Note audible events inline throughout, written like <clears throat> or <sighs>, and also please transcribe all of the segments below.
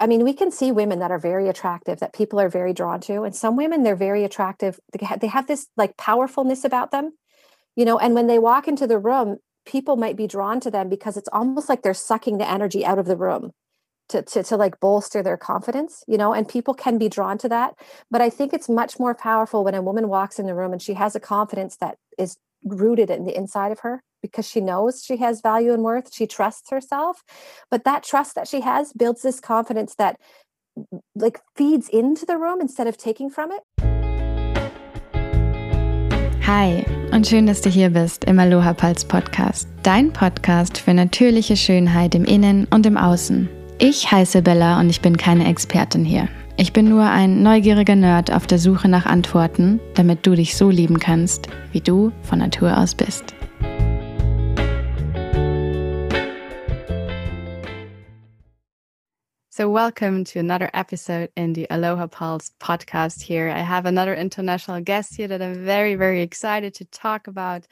I mean, we can see women that are very attractive that people are very drawn to, and some women they're very attractive. They have, they have this like powerfulness about them, you know. And when they walk into the room, people might be drawn to them because it's almost like they're sucking the energy out of the room to, to, to like bolster their confidence, you know, and people can be drawn to that. But I think it's much more powerful when a woman walks in the room and she has a confidence that is rooted in the inside of her because she knows she has value and worth. She trusts herself. But that trust that she has builds this confidence that like feeds into the room instead of taking from it. Hi und schön, dass du hier bist im Aloha Pulse Podcast, dein Podcast für natürliche Schönheit im Innen und im Außen. Ich heiße Bella und ich bin keine Expertin hier. Ich bin nur ein neugieriger Nerd auf der Suche nach Antworten, damit du dich so lieben kannst, wie du von Natur aus bist. So, welcome to another episode in the Aloha Pulse podcast. Here, I have another international guest here that I'm very, very excited to talk about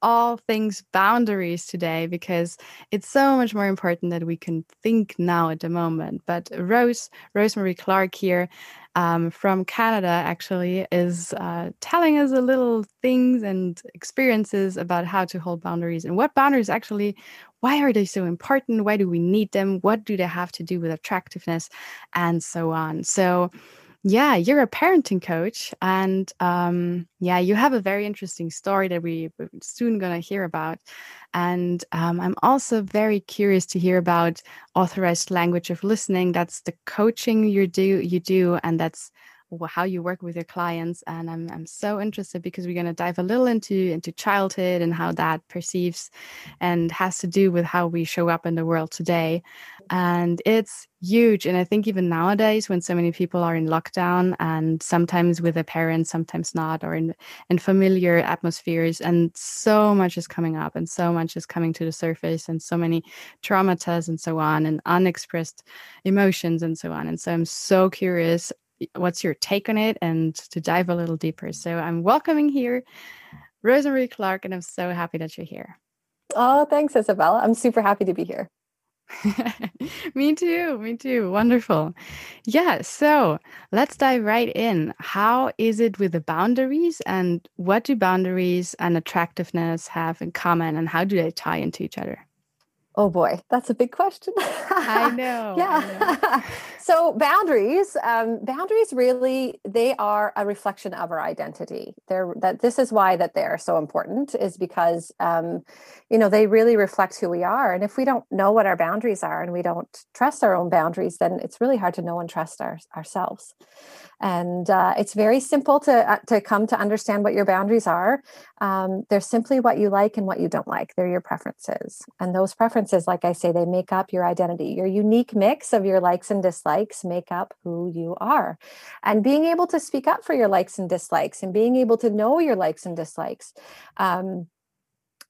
all things boundaries today because it's so much more important that we can think now at the moment. But Rose, Rosemary Clark here um, from Canada actually is uh, telling us a little things and experiences about how to hold boundaries and what boundaries actually, why are they so important? Why do we need them? What do they have to do with attractiveness and so on? So, yeah, you're a parenting coach, and um, yeah, you have a very interesting story that we are soon gonna hear about. And um, I'm also very curious to hear about authorized language of listening. That's the coaching you do, you do, and that's how you work with your clients and I'm, I'm so interested because we're going to dive a little into into childhood and how that perceives and has to do with how we show up in the world today and it's huge and i think even nowadays when so many people are in lockdown and sometimes with their parents sometimes not or in in familiar atmospheres and so much is coming up and so much is coming to the surface and so many traumas and so on and unexpressed emotions and so on and so i'm so curious what's your take on it and to dive a little deeper. So I'm welcoming here Rosemary Clark, and I'm so happy that you're here. Oh, thanks, Isabella. I'm super happy to be here. <laughs> me too. Me too. Wonderful. Yeah. So let's dive right in. How is it with the boundaries, and what do boundaries and attractiveness have in common, and how do they tie into each other? Oh boy, that's a big question. I <laughs> know. yeah. I know. <laughs> so boundaries, um, boundaries really they are a reflection of our identity. They're that this is why that they are so important is because um, you know they really reflect who we are. And if we don't know what our boundaries are and we don't trust our own boundaries, then it's really hard to know and trust our, ourselves. And uh, it's very simple to uh, to come to understand what your boundaries are. Um, they're simply what you like and what you don't like. They're your preferences, and those preferences like I say, they make up your identity. Your unique mix of your likes and dislikes make up who you are. And being able to speak up for your likes and dislikes and being able to know your likes and dislikes. Um,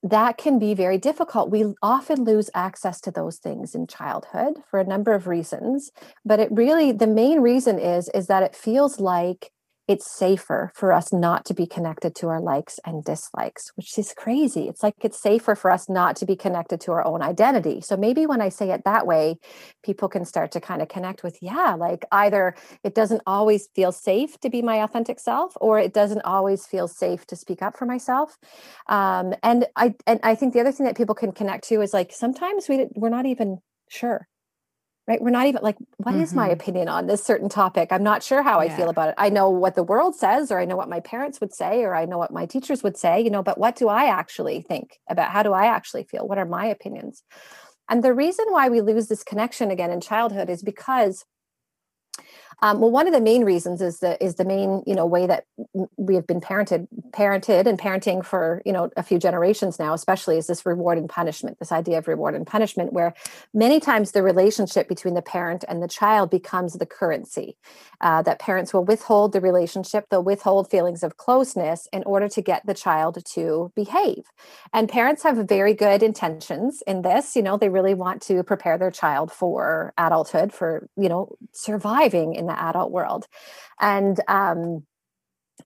that can be very difficult. We often lose access to those things in childhood for a number of reasons, but it really the main reason is is that it feels like it's safer for us not to be connected to our likes and dislikes, which is crazy. It's like it's safer for us not to be connected to our own identity. So maybe when I say it that way, people can start to kind of connect with, yeah, like either it doesn't always feel safe to be my authentic self, or it doesn't always feel safe to speak up for myself. Um, and I and I think the other thing that people can connect to is like sometimes we we're not even sure right we're not even like what mm-hmm. is my mm-hmm. opinion on this certain topic i'm not sure how yeah. i feel about it i know what the world says or i know what my parents would say or i know what my teachers would say you know but what do i actually think about how do i actually feel what are my opinions and the reason why we lose this connection again in childhood is because um, well, one of the main reasons is the is the main you know way that we have been parented parented and parenting for you know a few generations now, especially is this reward and punishment. This idea of reward and punishment, where many times the relationship between the parent and the child becomes the currency. Uh, that parents will withhold the relationship, they'll withhold feelings of closeness in order to get the child to behave. And parents have very good intentions in this. You know, they really want to prepare their child for adulthood, for you know surviving in the adult world. And um,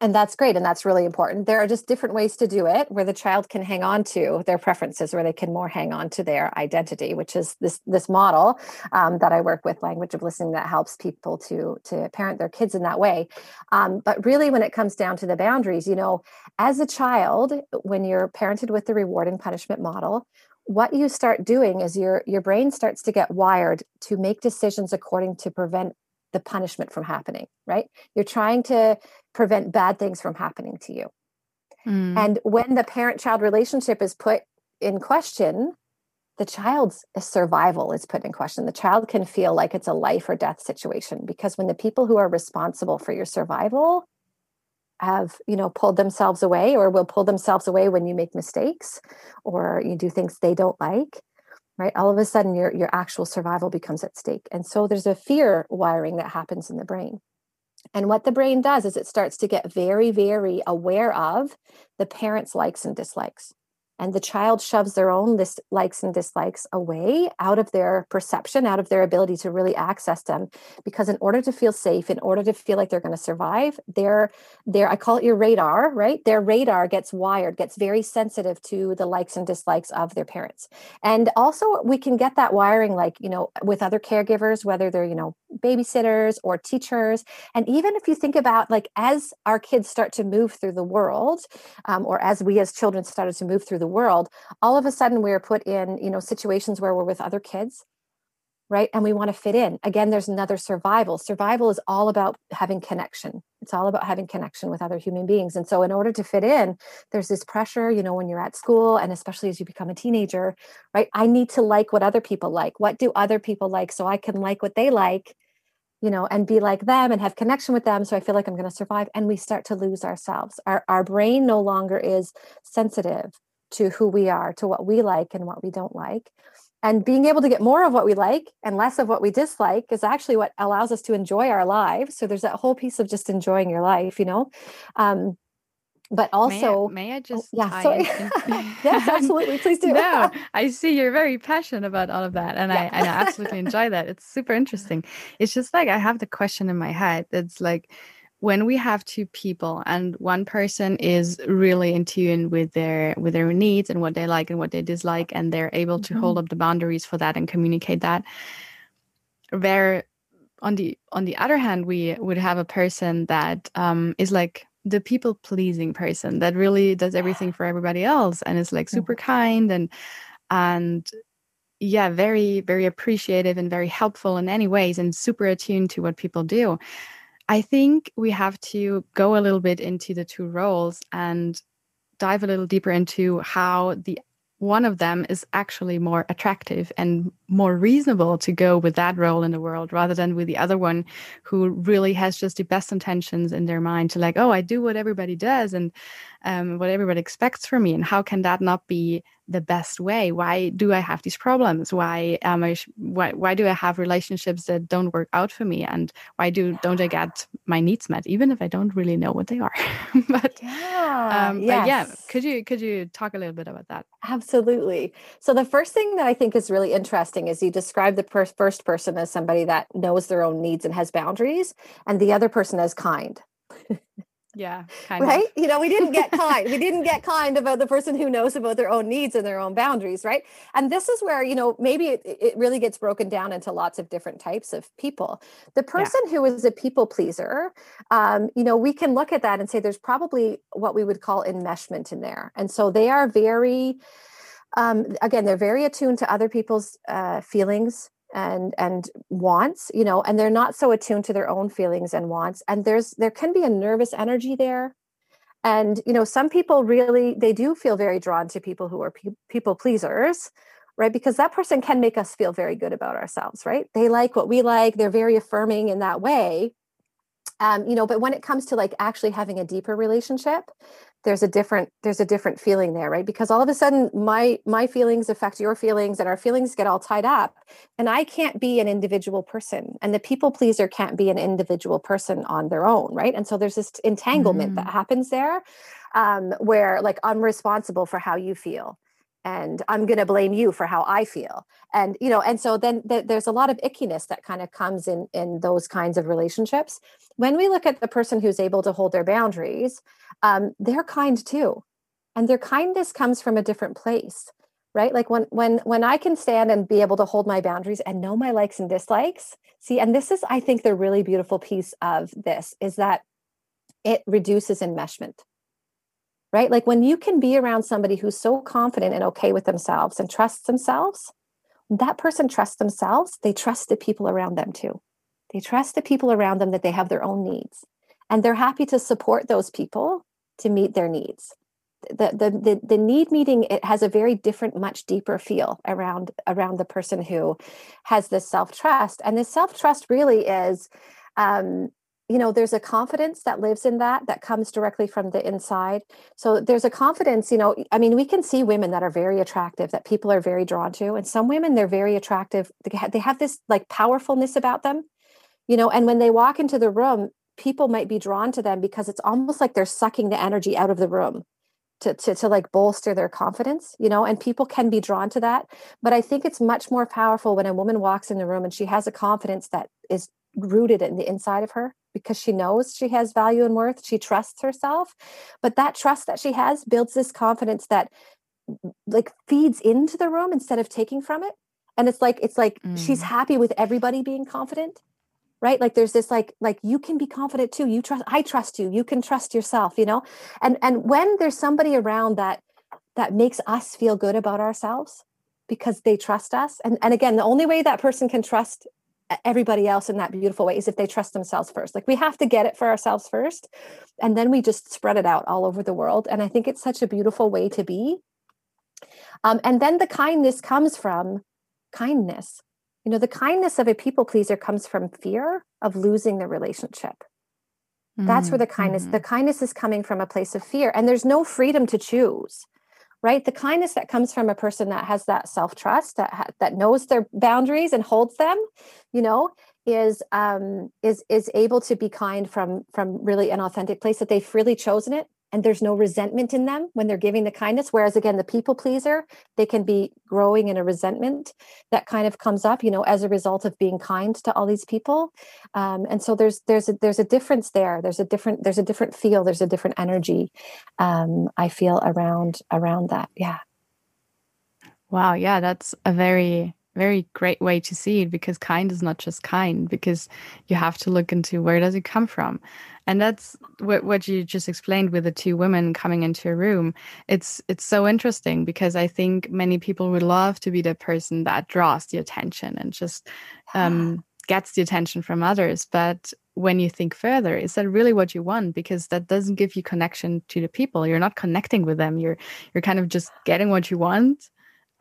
and that's great and that's really important. There are just different ways to do it where the child can hang on to their preferences where they can more hang on to their identity which is this this model um, that i work with language of listening that helps people to to parent their kids in that way. Um, but really when it comes down to the boundaries you know as a child when you're parented with the reward and punishment model what you start doing is your your brain starts to get wired to make decisions according to prevent the punishment from happening right you're trying to prevent bad things from happening to you. Mm. And when the parent child relationship is put in question, the child's survival is put in question. The child can feel like it's a life or death situation because when the people who are responsible for your survival have, you know, pulled themselves away or will pull themselves away when you make mistakes or you do things they don't like, right? All of a sudden your your actual survival becomes at stake. And so there's a fear wiring that happens in the brain. And what the brain does is it starts to get very, very aware of the parent's likes and dislikes and the child shoves their own list likes and dislikes away out of their perception out of their ability to really access them because in order to feel safe in order to feel like they're going to survive their their i call it your radar right? Their radar gets wired gets very sensitive to the likes and dislikes of their parents. And also we can get that wiring like you know with other caregivers whether they're you know babysitters or teachers. And even if you think about like as our kids start to move through the world um, or as we as children started to move through the world all of a sudden we're put in you know situations where we're with other kids right? And we want to fit in. Again there's another survival. Survival is all about having connection. It's all about having connection with other human beings. And so in order to fit in there's this pressure you know when you're at school and especially as you become a teenager right? I need to like what other people like. What do other people like so i can like what they like you know and be like them and have connection with them so i feel like i'm going to survive. And we start to lose ourselves. Our, our brain no longer is sensitive to who we are, to what we like and what we don't like. And being able to get more of what we like and less of what we dislike is actually what allows us to enjoy our lives. So there's that whole piece of just enjoying your life, you know. Um, but also, may I, may I oh, just oh, yeah, sorry. <laughs> yes, absolutely, please do. <laughs> no, <laughs> I see you're very passionate about all of that, and yeah. I and I absolutely enjoy that. It's super interesting. It's just like I have the question in my head. It's like when we have two people and one person is really in tune with their with their needs and what they like and what they dislike and they're able to mm-hmm. hold up the boundaries for that and communicate that where on the on the other hand we would have a person that um, is like the people pleasing person that really does everything for everybody else and is like super mm-hmm. kind and and yeah very very appreciative and very helpful in any ways and super attuned to what people do I think we have to go a little bit into the two roles and dive a little deeper into how the one of them is actually more attractive and more reasonable to go with that role in the world rather than with the other one who really has just the best intentions in their mind to like oh i do what everybody does and um, what everybody expects from me and how can that not be the best way? Why do i have these problems? Why am i why, why do i have relationships that don't work out for me? And why do don't i get my needs met even if i don't really know what they are? <laughs> But yeah. um, yes. but yeah could you could you talk a little bit about that? Absolutely. So the first thing that i think is really interesting is you describe the per- first person as somebody that knows their own needs and has boundaries and the other person as kind. Yeah <laughs> right of. you know we didn't get <laughs> kind we didn't get kind about the person who knows about their own needs and their own boundaries right? And this is where you know maybe it, it really gets broken down into lots of different types of people. The person yeah. who is a people pleaser um, you know we can look at that and say there's probably what we would call enmeshment in there. And so they are very um, again they're very attuned to other people's uh, feelings and and wants you know and they're not so attuned to their own feelings and wants and there's there can be a nervous energy there. And you know some people really they do feel very drawn to people who are pe- people pleasers right? Because that person can make us feel very good about ourselves right? They like what we like they're very affirming in that way. Um, you know but when it comes to like actually having a deeper relationship there's a different there's a different feeling there right? Because all of a sudden my my feelings affect your feelings and our feelings get all tied up. And i can't be an individual person and the people pleaser can't be an individual person on their own right? And so there's this entanglement mm. that happens there um, where like i'm responsible for how you feel and i'm going to blame you for how i feel. And you know and so then th- there's a lot of ickiness that kind of comes in in those kinds of relationships. When we look at the person who's able to hold their boundaries um, they're kind too and their kindness comes from a different place right like when when when i can stand and be able to hold my boundaries and know my likes and dislikes see and this is i think the really beautiful piece of this is that it reduces enmeshment right? Like when you can be around somebody who's so confident and okay with themselves and trusts themselves, that person trusts themselves, they trust the people around them too. They trust the people around them that they have their own needs. And they're happy to support those people to meet their needs. The, the, the, the need meeting it has a very different much deeper feel around around the person who has this self-trust. And this self-trust really is um, you know there's a confidence that lives in that that comes directly from the inside. So there's a confidence you know i mean we can see women that are very attractive that people are very drawn to and some women they're very attractive. They have this like powerfulness about them you know and when they walk into the room people might be drawn to them because it's almost like they're sucking the energy out of the room to, to, to like bolster their confidence you know and people can be drawn to that but i think it's much more powerful when a woman walks in the room and she has a confidence that is rooted in the inside of her because she knows she has value and worth. She trusts herself. But that trust that she has builds this confidence that like feeds into the room instead of taking from it. And it's like it's like mm. she's happy with everybody being confident. Right? Like there's this like like you can be confident too. You trust I trust you. You can trust yourself, you know? And and when there's somebody around that that makes us feel good about ourselves because they trust us. And and again, the only way that person can trust everybody else in that beautiful way is if they trust themselves first. Like we have to get it for ourselves first, and then we just spread it out all over the world. And I think it's such a beautiful way to be. Um, and then the kindness comes from kindness. You know, the kindness of a people pleaser comes from fear of losing the relationship. That's where the kindness, mm-hmm. the kindness is coming from a place of fear. And there's no freedom to choose right the kindness that comes from a person that has that self-trust that ha- that knows their boundaries and holds them you know is um is is able to be kind from from really an authentic place that they've freely chosen it and there's no resentment in them when they're giving the kindness. Whereas again the people pleaser they can be growing in a resentment that kind of comes up you know as a result of being kind to all these people. Um, and so there's there's a there's a difference there. There's a different there's a different feel. There's a different energy um, i feel around around that. Yeah. Wow. Yeah. That's a very very great way to see it because kind is not just kind because you have to look into where does it come from. And that's what, what you just explained with the two women coming into a room. It's it's so interesting because i think many people would love to be the person that draws the attention and just um, gets the attention from others. But when you think further is that really what you want? Because that doesn't give you connection to the people. You're not connecting with them. You're you're kind of just getting what you want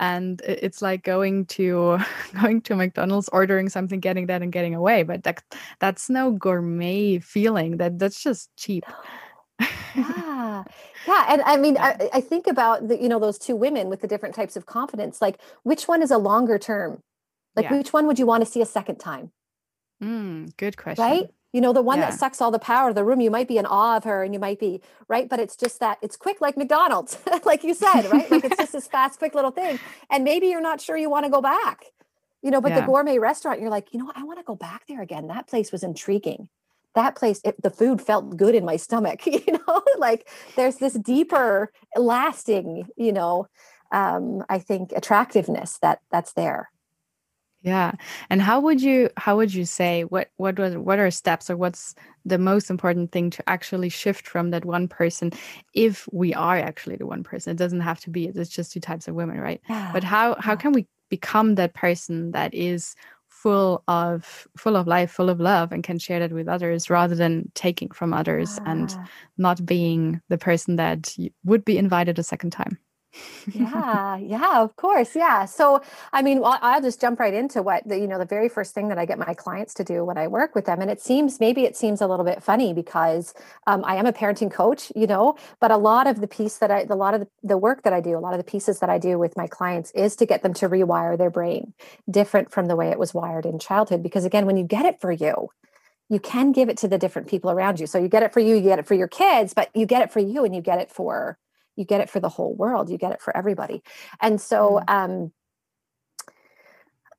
and it's like going to <laughs> going to McDonald's, ordering something, getting that, and getting away. But that that's no gourmet feeling. That that's just cheap. <gasps> <laughs> yeah yeah and i mean I, I, think about the, you know those two women with the different types of confidence like which one is a longer term like yeah. which one would you want to see a second time mm, good question right you know the one yeah. that sucks all the power of the room you might be in awe of her and you might be right? But it's just that it's quick like mcdonald's <laughs> like you said right? Like it's just <laughs> this fast quick little thing. And maybe you're not sure you want to go back you know but yeah. the gourmet restaurant you're like you know i want to go back there again. That place was intriguing. That place it, the food felt good in my stomach <laughs> you know? Like there's this deeper lasting you know um, i think attractiveness that that's there yeah. And how would you how would you say what what was what are steps or what's the most important thing to actually shift from that one person if we are actually the one person? It doesn't have to be it's just two types of women, right? Yeah. But how how can we become that person that is full of full of life, full of love and can share that with others rather than taking from others and not being the person that would be invited a second time? Yeah yeah of course yeah. So i mean I'll, I'll, just jump right into what the you know the very first thing that i get my clients to do when i work with them and it seems maybe it seems a little bit funny because um, i am a parenting coach you know but a lot of the piece that i a lot of the, the work that i do a lot of the pieces that i do with my clients is to get them to rewire their brain different from the way it was wired in childhood because again when you get it for you you can give it to the different people around you. So you get it for you you get it for your kids but you get it for you and you get it for you get it for the whole world you get it for everybody and so mm. um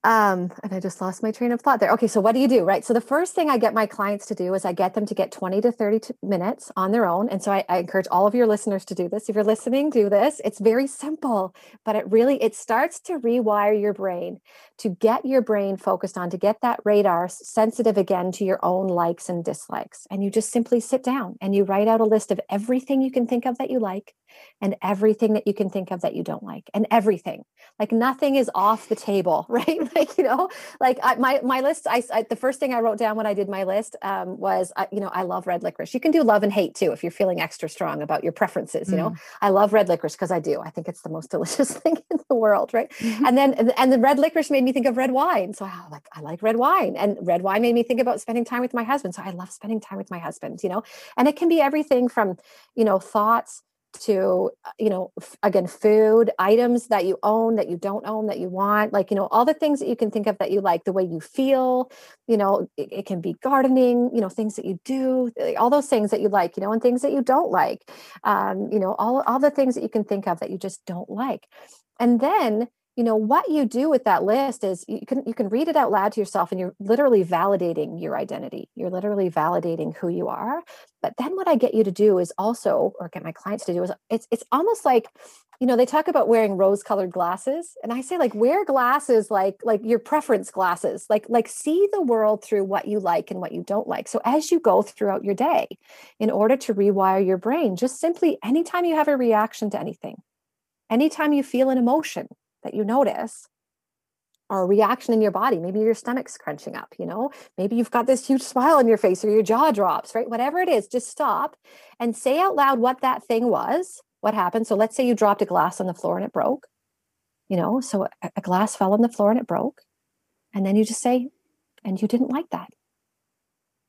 um, and I just lost my train of thought there. Okay, so what do you do, right? So the first thing I get my clients to do is I get them to get 20 to 30 minutes on their own. And so I, I, encourage all of your listeners to do this. If you're listening, do this. It's very simple, but it really it starts to rewire your brain to get your brain focused on to get that radar sensitive again to your own likes and dislikes. And you just simply sit down and you write out a list of everything you can think of that you like and everything that you can think of that you don't like and everything. Like nothing is off the table <laughs> right? Like you know like I, my my list I, I, the first thing i wrote down when i did my list um, was I, you know i love red licorice. You can do love and hate too if you're feeling extra strong about your preferences you mm. know i love red licorice because i do. I think it's the most <laughs> delicious thing in the world right? Mm-hmm. and then and the red licorice made me think of red wine. So i like i like red wine and red wine made me think about spending time with my husband. So i love spending time with my husband you know? And it can be everything from you know thoughts to uh, you know f- again food items that you own that you don't own that you want like you know all the things that you can think of that you like the way you feel you know it, it can be gardening you know things that you do all those things that you like you know and things that you don't like um, you know all all the things that you can think of that you just don't like and then you know what you do with that list is you can you can read it out loud to yourself and you're literally validating your identity. You're literally validating who you are. But then what i get you to do is also or get my clients to do is it's it's almost like you know they talk about wearing rose colored glasses and i say like wear glasses like like your preference glasses. Like like see the world through what you like and what you don't like. So as you go throughout your day in order to rewire your brain just simply anytime you have a reaction to anything anytime you feel an emotion that you notice or a reaction in your body. Maybe your stomach's crunching up, you know, maybe you've got this huge smile on your face or your jaw drops, right? Whatever it is, just stop and say out loud what that thing was, what happened. So let's say you dropped a glass on the floor and it broke, you know, so a, a glass fell on the floor and it broke. And then you just say, and you didn't like that.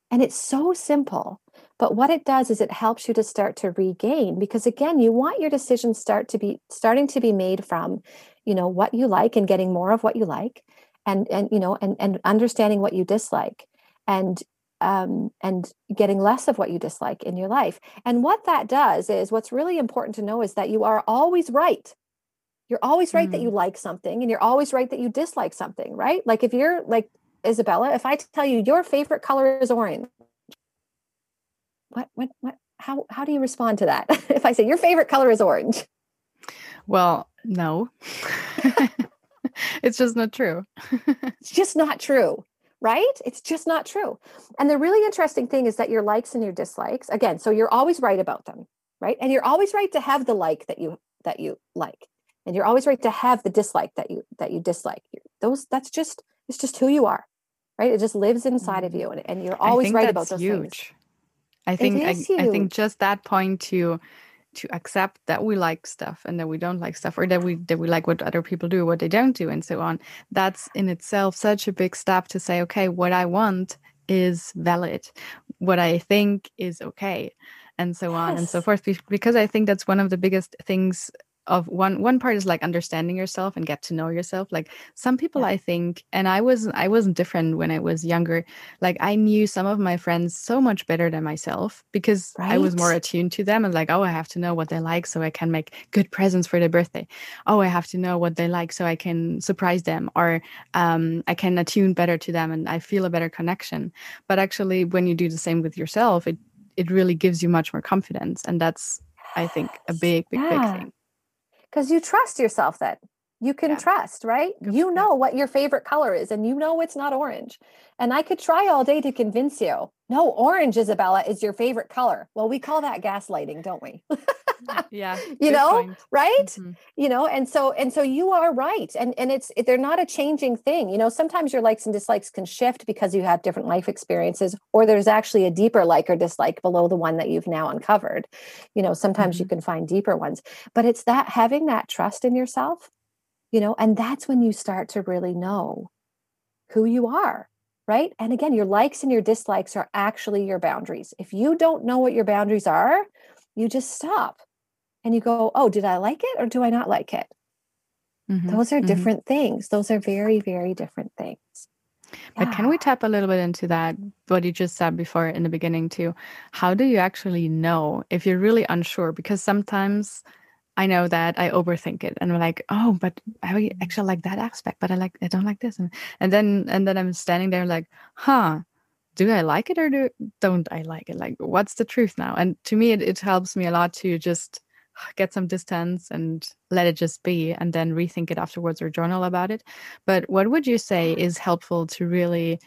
And it's so simple. But what it does is it helps you to start to regain because again, you want your decisions start to be starting to be made from you know what you like and getting more of what you like and and you know and and understanding what you dislike and um, and getting less of what you dislike in your life. And what that does is what's really important to know is that you are always right. You're always right mm. that you like something and you're always right that you dislike something, right? Like if you're like Isabella, if I tell you your favorite color is orange, what what what how how do you respond to that? <laughs> if I say your favorite color is orange? Well, no. <laughs> it's just not true. it's just not true, right? It's just not true. And the really interesting thing is that your likes and your dislikes, again, so you're always right about them, right? And you're always right to have the like that you that you like. And you're always right to have the dislike that you that you dislike. Those that's just it's just who you are. Right? It just lives inside of mm. you and, and you're always right about those huge. things. I think I, I think just that point to to accept that we like stuff and that we don't like stuff or that we that we like what other people do what they don't do and so on that's in itself such a big step to say okay what i want is valid what i think is okay and so yes. on and so forth because i think that's one of the biggest things of one one part is like understanding yourself and get to know yourself like some people yeah. i think and i was i wasn't different when i was younger like i knew some of my friends so much better than myself because right? i was more attuned to them and like oh i have to know what they like so i can make good presents for their birthday oh i have to know what they like so i can surprise them or um, i can attune better to them and i feel a better connection but actually when you do the same with yourself it it really gives you much more confidence and that's i think a big big yeah. big thing because you trust yourself then you can yeah. trust right? Good you know what your favorite color is and you know it's not orange. And i could try all day to convince you no orange isabella is your favorite color. Well we call that gaslighting don't we? Yeah <laughs> you know? point. right? Mm-hmm. you know? And so and so you are right. And and it's they're not a changing thing. You know sometimes your likes and dislikes can shift because you have different life experiences or there's actually a deeper like or dislike below the one that you've now uncovered. You know sometimes mm-hmm. you can find deeper ones. But it's that having that trust in yourself you know and that's when you start to really know who you are right and again your likes and your dislikes are actually your boundaries if you don't know what your boundaries are you just stop and you go, oh, did I like it or do I not like it? Mm-hmm, Those are mm-hmm. different things. Those are very, very different things. But yeah. can we tap a little bit into that, what you just said before in the beginning, too? How do you actually know if you're really unsure? Because sometimes I know that I overthink it and I'm like, oh, but I mm. actually like that aspect, but I like I don't like this. And and then and then I'm standing there like, huh, do I like it or do don't I like it? Like what's the truth now? And to me it, it helps me a lot to just get some distance and let it just be and then rethink it afterwards or journal about it. But what would you say is helpful to really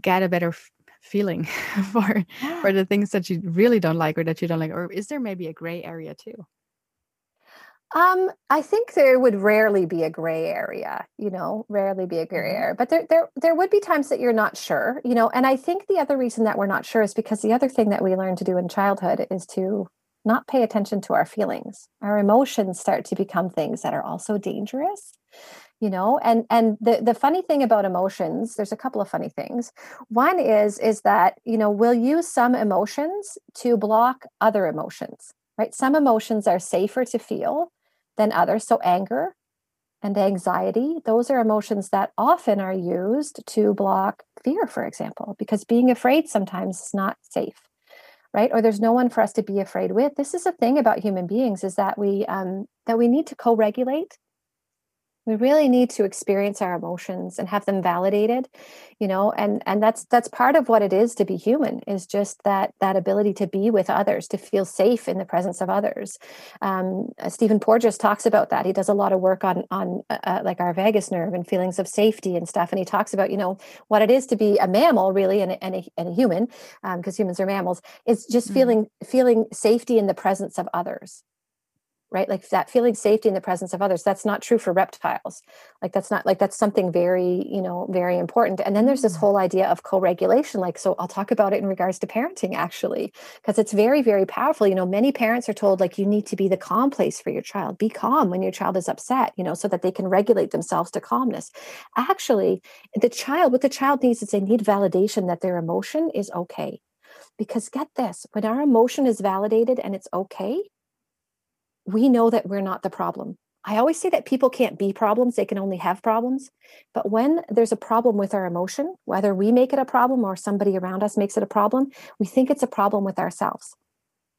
get a better feeling <laughs> for for the things that you really don't like or that you don't like or is there maybe a gray area too um, I think there would rarely be a gray area, you know, rarely be a gray mm-hmm. area. But there there there would be times that you're not sure, you know, and I think the other reason that we're not sure is because the other thing that we learn to do in childhood is to not pay attention to our feelings. Our emotions start to become things that are also dangerous you know and and the the funny thing about emotions there's a couple of funny things one is is that you know we'll use some emotions to block other emotions right some emotions are safer to feel than others. So anger and anxiety those are emotions that often are used to block fear for example because being afraid sometimes is not safe right? Or there's no one for us to be afraid with. This is a thing about human beings is that we um, that we need to co-regulate we really need to experience our emotions and have them validated you know and and that's that's part of what it is to be human is just that that ability to be with others to feel safe in the presence of others. Um, uh, stephen porges talks about that. He does a lot of work on on uh, uh, like our vagus nerve and feelings of safety and stuff and he talks about you know what it is to be a mammal really and a, and a, and a human because um, humans are mammals is just mm-hmm. feeling feeling safety in the presence of others right? Like that feeling safety in the presence of others that's not true for reptiles like that's not like that's something very you know very important. And then there's this mm. whole idea of co-regulation like so i'll talk about it in regards to parenting actually because it's very very powerful. You know many parents are told like you need to be the calm place for your child. Be calm when your child is upset you know so that they can regulate themselves to calmness. Actually the child what the child needs is they need validation that their emotion is okay. Because get this when our emotion is validated and it's okay we know that we're not the problem. I always say that people can't be problems, they can only have problems. But when there's a problem with our emotion, whether we make it a problem or somebody around us makes it a problem, we think it's a problem with ourselves.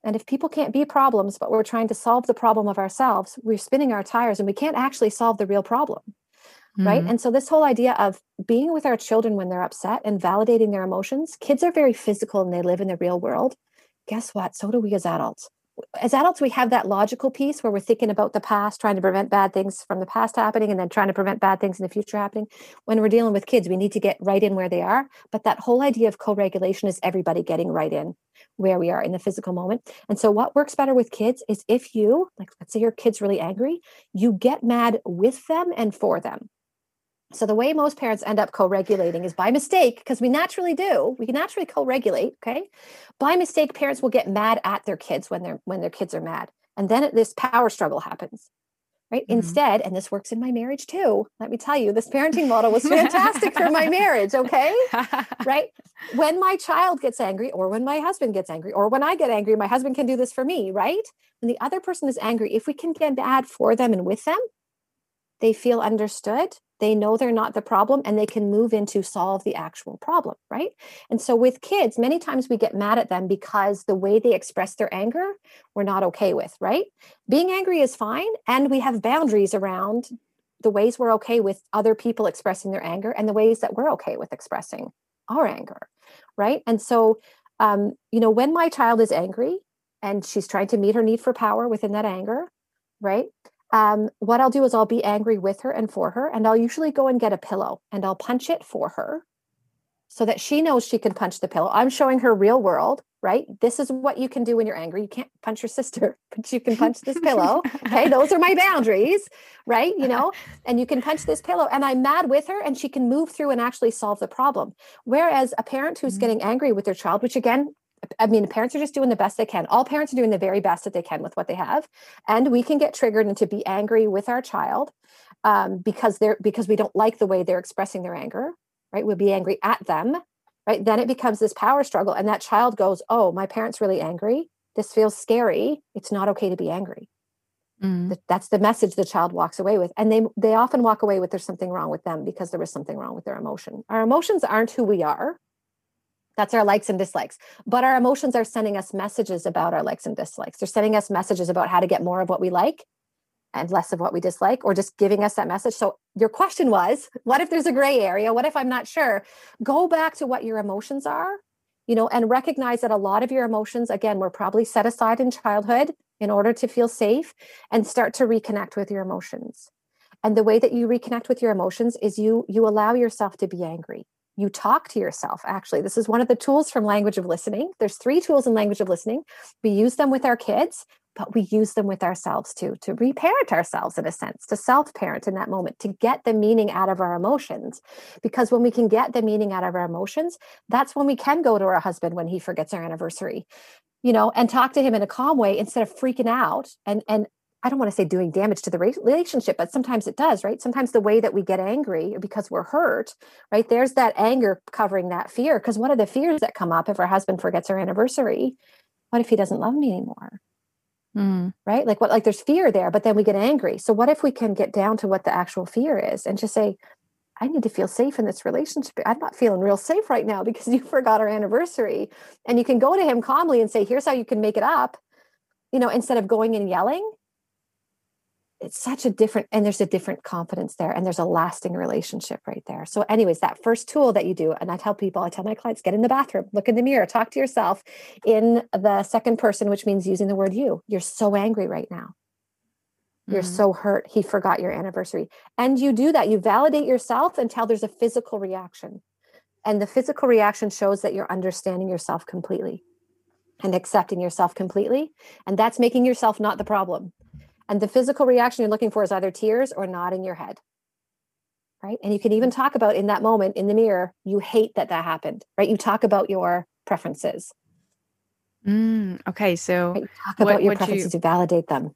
And if people can't be problems, but we're trying to solve the problem of ourselves, we're spinning our tires and we can't actually solve the real problem. Mm-hmm. Right. And so, this whole idea of being with our children when they're upset and validating their emotions, kids are very physical and they live in the real world. Guess what? So do we as adults as adults we have that logical piece where we're thinking about the past trying to prevent bad things from the past happening and then trying to prevent bad things in the future happening. When we're dealing with kids we need to get right in where they are. But that whole idea of co-regulation is everybody getting right in where we are in the physical moment. And so what works better with kids is if you like let's say your kid's really angry you get mad with them and for them so the way most parents end up co-regulating is by mistake, because we naturally do. We can naturally co-regulate. Okay, by mistake, parents will get mad at their kids when they're when their kids are mad, and then this power struggle happens. Right. Mm-hmm. Instead, and this works in my marriage too. Let me tell you, this parenting model was fantastic for my marriage. Okay. <laughs> right. When my child gets angry, or when my husband gets angry, or when I get angry, my husband can do this for me. Right. When the other person is angry, if we can get mad for them and with them, they feel understood they know they're not the problem and they can move into solve the actual problem right? And so with kids many times we get mad at them because the way they express their anger we're not okay with right? Being angry is fine and we have boundaries around the ways we're okay with other people expressing their anger and the ways that we're okay with expressing our anger right? And so um, you know when my child is angry and she's trying to meet her need for power within that anger right um, what I'll do is I'll be angry with her and for her, and I'll usually go and get a pillow and I'll punch it for her so that she knows she can punch the pillow. I'm showing her real world, right? This is what you can do when you're angry. You can't <laughs> punch your sister, but you can punch this pillow. Okay, <laughs> those are my boundaries, right? You know, and you can punch this pillow, and I'm mad with her, and she can move through and actually solve the problem. Whereas a parent who's mm-hmm. getting angry with their child, which again, I mean, parents are just doing the best they can. All parents are doing the very best that they can with what they have, and we can get triggered into be angry with our child um, because they're because we don't like the way they're expressing their anger. Right? We'll be angry at them. Right? Then it becomes this power struggle, and that child goes, "Oh, my parent's really angry. This feels scary. It's not okay to be angry." Mm. That's the message the child walks away with, and they they often walk away with there's something wrong with them because there was something wrong with their emotion. Our emotions aren't who we are that's our likes and dislikes. But our emotions are sending us messages about our likes and dislikes. They're sending us messages about how to get more of what we like and less of what we dislike or just giving us that message. So your question was what if there's a gray area? What if i'm not sure? Go back to what your emotions are you know and recognize that a lot of your emotions again were probably set aside in childhood in order to feel safe and start to reconnect with your emotions. And the way that you reconnect with your emotions is you you allow yourself to be angry you talk to yourself actually. This is one of the tools from language of listening. There's three tools in language of listening. We use them with our kids but we use them with ourselves too to reparent ourselves in a sense to self parent in that moment to get the meaning out of our emotions. Because when we can get the meaning out of our emotions that's when we can go to our husband when he forgets our anniversary you know and talk to him in a calm way instead of freaking out and and I don't want to say doing damage to the relationship, but sometimes it does, right? Sometimes the way that we get angry because we're hurt, right? There's that anger covering that fear. Because what are the fears that come up if our husband forgets our anniversary? What if he doesn't love me anymore? Mm. Right? Like what, like there's fear there, but then we get angry. So what if we can get down to what the actual fear is and just say, I need to feel safe in this relationship. I'm not feeling real safe right now because you <laughs> forgot our anniversary. And you can go to him calmly and say, here's how you can make it up, you know, instead of going and yelling it's such a different and there's a different confidence there and there's a lasting relationship right there. So anyways that first tool that you do and i tell people i tell my clients get in the bathroom look in the mirror talk to yourself in the second person which means using the word you. You're so angry right now. You're mm-hmm. so hurt he forgot your anniversary. And you do that you validate yourself until there's a physical reaction. And the physical reaction shows that you're understanding yourself completely and accepting yourself completely and that's making yourself not the problem and the physical reaction you're looking for is either tears or nodding your head. Right. And you can even talk about in that moment in the mirror, you hate that that happened. Right. You talk about your preferences. Mm, okay. So right? talk about what, your preferences you, to validate them.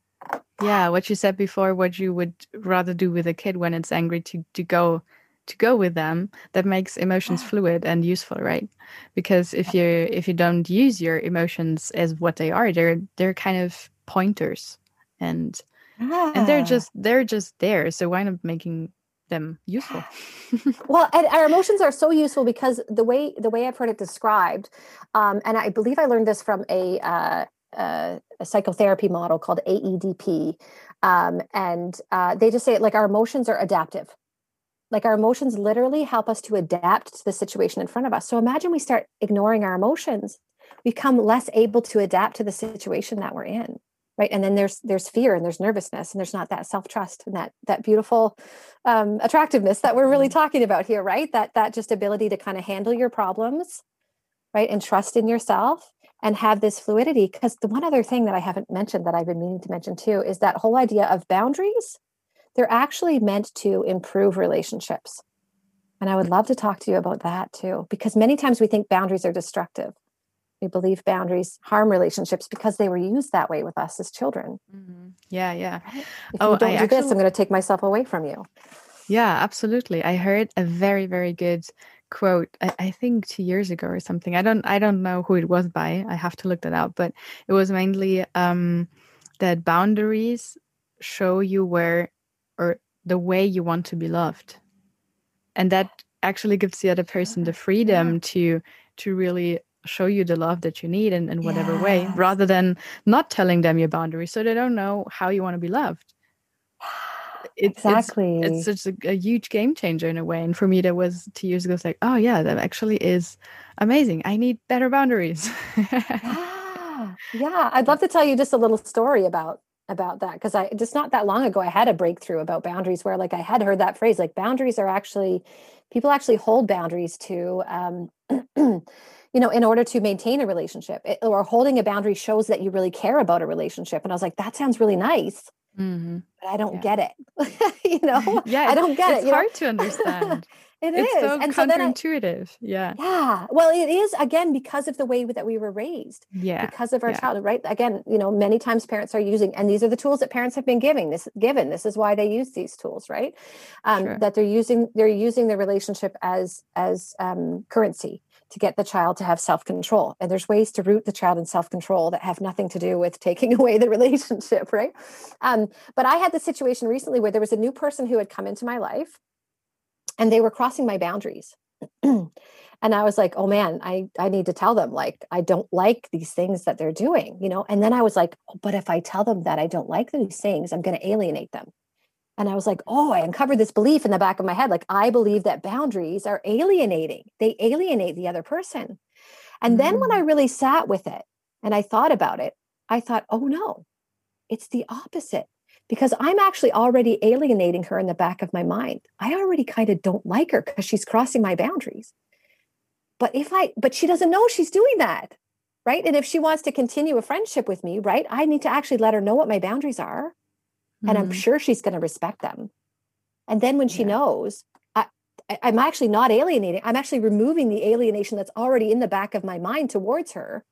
Yeah. What you said before, what you would rather do with a kid when it's angry to, to go to go with them that makes emotions <sighs> fluid and useful right because if you if you don't use your emotions as what they are they're they're kind of pointers and and they're just they're just there so why not making them useful? Well and our emotions are so useful because the way the way i've heard it described um, and i believe i learned this from a uh, uh, a psychotherapy model called aedp um, and uh, they just say it like our emotions are adaptive. Like our emotions literally help us to adapt to the situation in front of us. So imagine we start ignoring our emotions we become less able to adapt to the situation that we're in right? And then there's there's fear and there's nervousness and there's not that self-trust and that that beautiful um, attractiveness that we're really mm-hmm. talking about here right? That that just ability to kind of handle your problems right? And trust in yourself and have this fluidity. Because the one other thing that i haven't mentioned that i've been meaning to mention too is that whole idea of boundaries they're actually meant to improve relationships. And i would love to talk to you about that too because many times we think boundaries are destructive we believe boundaries harm relationships because they were used that way with us as children. Mm-hmm. Yeah, yeah. If oh, you don't I do actually... this, I'm going to take myself away from you. Yeah, absolutely. I heard a very, very good quote. I, I, think two years ago or something. I don't, I don't know who it was by. I have to look that out. But it was mainly um, that boundaries show you where or the way you want to be loved, and that actually gives the other person the freedom yeah. to to really show you the love that you need in, in whatever way rather than not telling them your boundaries so they don't know how you want to be loved. It, exactly. it's, it's such a, a, huge game changer in a way and for me that was two years ago it's like oh yeah that actually is amazing. I need better boundaries. <laughs> Yeah. Yeah i'd love to tell you just a little story about about that because i just not that long ago i had a breakthrough about boundaries where like i had heard that phrase like boundaries are actually people actually hold boundaries to um <clears throat> you know, in order to maintain a relationship it, or holding a boundary shows that you really care about a relationship. And I was like, that sounds really nice. Mm-hmm. But I don't yeah. get it. <laughs> you know, <laughs> yeah, I don't get it's it. It's hard know? to understand. <laughs> it it's is. so and counterintuitive. So I, yeah. Yeah. Well, it is again because of the way that we were raised. Yeah. Because of our yeah. childhood, right? Again, you know, many times parents are using, and these are the tools that parents have been giving. This given. This is why they use these tools, right? Um, sure. That they're using. They're using the relationship as as um, currency to get the child to have self control. And there's ways to root the child in self control that have nothing to do with taking <laughs> away the relationship, right? Um, but I had the situation recently where there was a new person who had come into my life and they were crossing my boundaries. <clears throat> and I was like, oh man, I, I need to tell them, like, I don't like these things that they're doing, you know? And then I was like, oh, but if I tell them that I don't like these things, I'm going to alienate them. And I was like, oh, I uncovered this belief in the back of my head. Like, I believe that boundaries are alienating, they alienate the other person. And then when I mm. really sat with it and I thought about it, I thought, oh no, it's the opposite because I'm actually already alienating her in the back of my mind. I already kind of don't like her because she's crossing my boundaries. But if I, but she doesn't know she's doing that. Right. And if she wants to continue a friendship with me, right, I need to actually let her know what my boundaries are. Mm-hmm. And I'm mm-hmm. sure she's going to respect them. And then when she yeah. knows, I, I'm actually not alienating. I'm actually removing the alienation that's already in the back of my mind towards her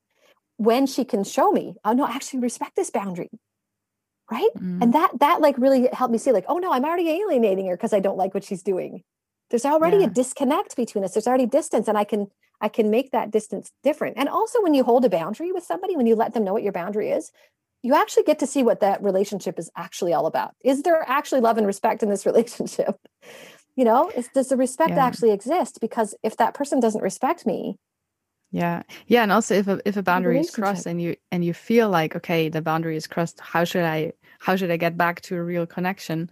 when she can show me, oh no, I actually respect this boundary right mm. and that that like really helped me see like oh no i'm already alienating her because i don't like what she's doing there's already yeah. a disconnect between us there's already distance and i can i can make that distance different and also when you hold a boundary with somebody when you let them know what your boundary is you actually get to see what that relationship is actually all about. Is there actually love and respect in this <laughs> relationship? You know is, does the respect yeah. actually exist? Because if that person doesn't respect me yeah. Yeah and also if a, if a boundary is crossed and you and you feel like okay the boundary is crossed how should i how should i get back to a real connection?